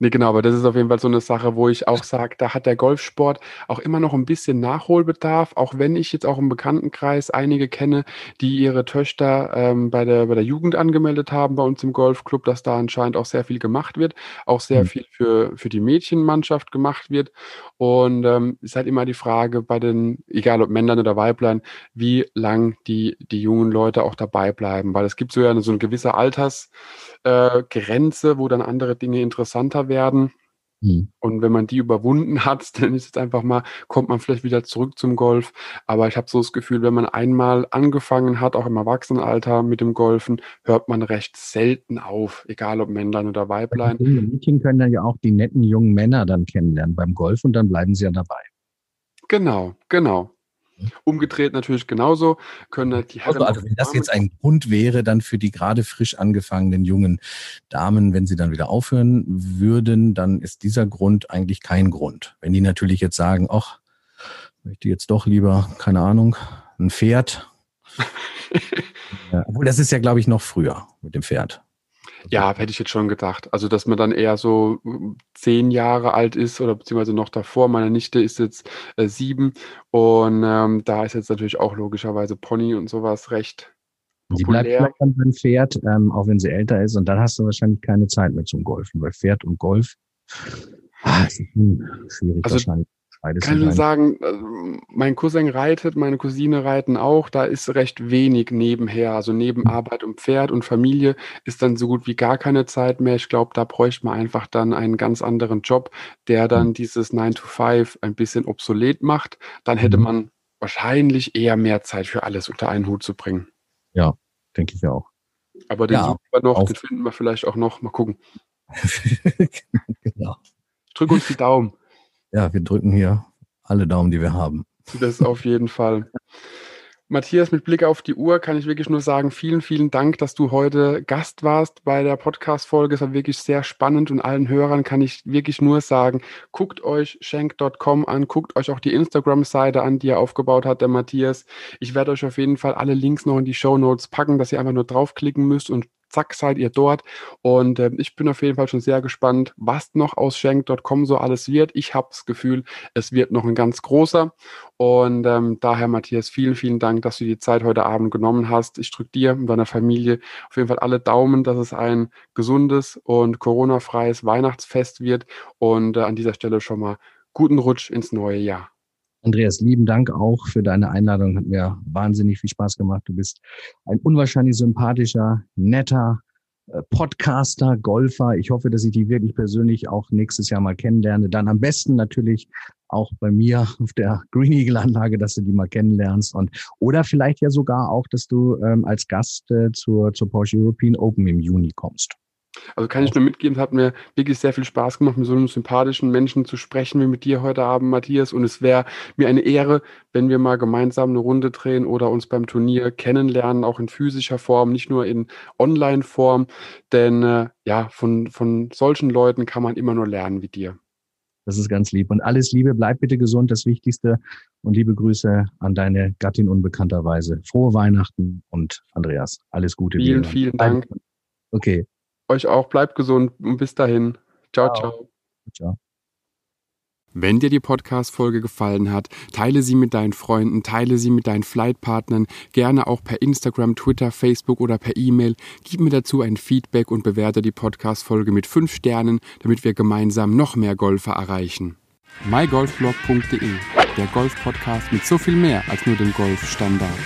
Nee, genau, aber das ist auf jeden Fall so eine Sache, wo ich auch sage, da hat der Golfsport auch immer noch ein bisschen Nachholbedarf, auch wenn ich jetzt auch im Bekanntenkreis einige kenne, die ihre Töchter ähm, bei, der, bei der Jugend angemeldet haben bei uns im Golfclub, dass da anscheinend auch sehr viel gemacht wird, auch sehr mhm. viel für, für die Mädchenmannschaft gemacht wird. Und ähm, ist halt immer die Frage bei den, egal ob Männern oder Weiblein, wie lang die, die jungen Leute auch dabei bleiben, weil es gibt so ja so eine gewisse Alters- äh, Grenze, wo dann andere Dinge interessanter werden. Mhm. Und wenn man die überwunden hat, dann ist es einfach mal, kommt man vielleicht wieder zurück zum Golf. Aber ich habe so das Gefühl, wenn man einmal angefangen hat, auch im Erwachsenenalter mit dem Golfen, hört man recht selten auf, egal ob Männlein oder Weiblein. Die Mädchen können dann ja auch die netten jungen Männer dann kennenlernen beim Golf und dann bleiben sie ja dabei. Genau, genau. Umgedreht natürlich genauso können halt die Herren. Also, also wenn das jetzt ein Grund wäre, dann für die gerade frisch angefangenen jungen Damen, wenn sie dann wieder aufhören würden, dann ist dieser Grund eigentlich kein Grund. Wenn die natürlich jetzt sagen, ach, möchte jetzt doch lieber, keine Ahnung, ein Pferd. ja, obwohl das ist ja, glaube ich, noch früher mit dem Pferd. Ja, hätte ich jetzt schon gedacht. Also, dass man dann eher so hm, zehn Jahre alt ist oder beziehungsweise noch davor. Meine Nichte ist jetzt äh, sieben und ähm, da ist jetzt natürlich auch logischerweise Pony und sowas recht populär. Sie bleibt vielleicht dann beim Pferd, ähm, auch wenn sie älter ist und dann hast du wahrscheinlich keine Zeit mehr zum Golfen, weil Pferd und Golf, ah, ist schwierig also, wahrscheinlich. Beides kann ich sagen, äh, mein Cousin reitet, meine Cousine reiten auch. Da ist recht wenig nebenher. Also neben. Arbeit und Pferd und Familie ist dann so gut wie gar keine Zeit mehr. Ich glaube, da bräuchte man einfach dann einen ganz anderen Job, der dann mhm. dieses 9 to 5 ein bisschen obsolet macht. Dann hätte mhm. man wahrscheinlich eher mehr Zeit für alles unter einen Hut zu bringen. Ja, denke ich auch. Aber den ja, suchen wir noch, den finden wir vielleicht auch noch. Mal gucken. genau. Drück uns die Daumen ja, wir drücken hier alle Daumen, die wir haben. Das auf jeden Fall. Matthias, mit Blick auf die Uhr kann ich wirklich nur sagen, vielen, vielen Dank, dass du heute Gast warst bei der Podcast-Folge. Es war wirklich sehr spannend und allen Hörern kann ich wirklich nur sagen, guckt euch schenk.com an, guckt euch auch die Instagram-Seite an, die er aufgebaut hat, der Matthias. Ich werde euch auf jeden Fall alle Links noch in die Show Notes packen, dass ihr einfach nur draufklicken müsst und zack, seid ihr dort. Und äh, ich bin auf jeden Fall schon sehr gespannt, was noch aus Schenk.com so alles wird. Ich habe das Gefühl, es wird noch ein ganz großer. Und ähm, daher, Matthias, vielen, vielen Dank, dass du die Zeit heute Abend genommen hast. Ich drücke dir und deiner Familie auf jeden Fall alle Daumen, dass es ein gesundes und Corona-freies Weihnachtsfest wird. Und äh, an dieser Stelle schon mal guten Rutsch ins neue Jahr. Andreas, lieben Dank auch für deine Einladung. Hat mir wahnsinnig viel Spaß gemacht. Du bist ein unwahrscheinlich sympathischer, netter äh, Podcaster, Golfer. Ich hoffe, dass ich dich wirklich persönlich auch nächstes Jahr mal kennenlerne. Dann am besten natürlich auch bei mir auf der Green Eagle Anlage, dass du die mal kennenlernst und oder vielleicht ja sogar auch, dass du ähm, als Gast äh, zur, zur Porsche European Open im Juni kommst. Also kann ich nur mitgeben, es hat mir wirklich sehr viel Spaß gemacht, mit so einem sympathischen Menschen zu sprechen wie mit dir heute Abend, Matthias. Und es wäre mir eine Ehre, wenn wir mal gemeinsam eine Runde drehen oder uns beim Turnier kennenlernen, auch in physischer Form, nicht nur in Online-Form. Denn äh, ja, von, von solchen Leuten kann man immer nur lernen wie dir. Das ist ganz lieb. Und alles Liebe, bleib bitte gesund, das Wichtigste. Und liebe Grüße an deine Gattin unbekannterweise. Frohe Weihnachten und Andreas, alles Gute. Vielen, vielen Dank. Okay. Euch auch, bleibt gesund und bis dahin. Ciao, ciao. ciao. ciao. Wenn dir die Podcast-Folge gefallen hat, teile sie mit deinen Freunden, teile sie mit deinen Flightpartnern, gerne auch per Instagram, Twitter, Facebook oder per E-Mail. Gib mir dazu ein Feedback und bewerte die Podcast-Folge mit fünf Sternen, damit wir gemeinsam noch mehr Golfer erreichen. mygolfblog.de, der Golf-Podcast mit so viel mehr als nur dem Golfstandard.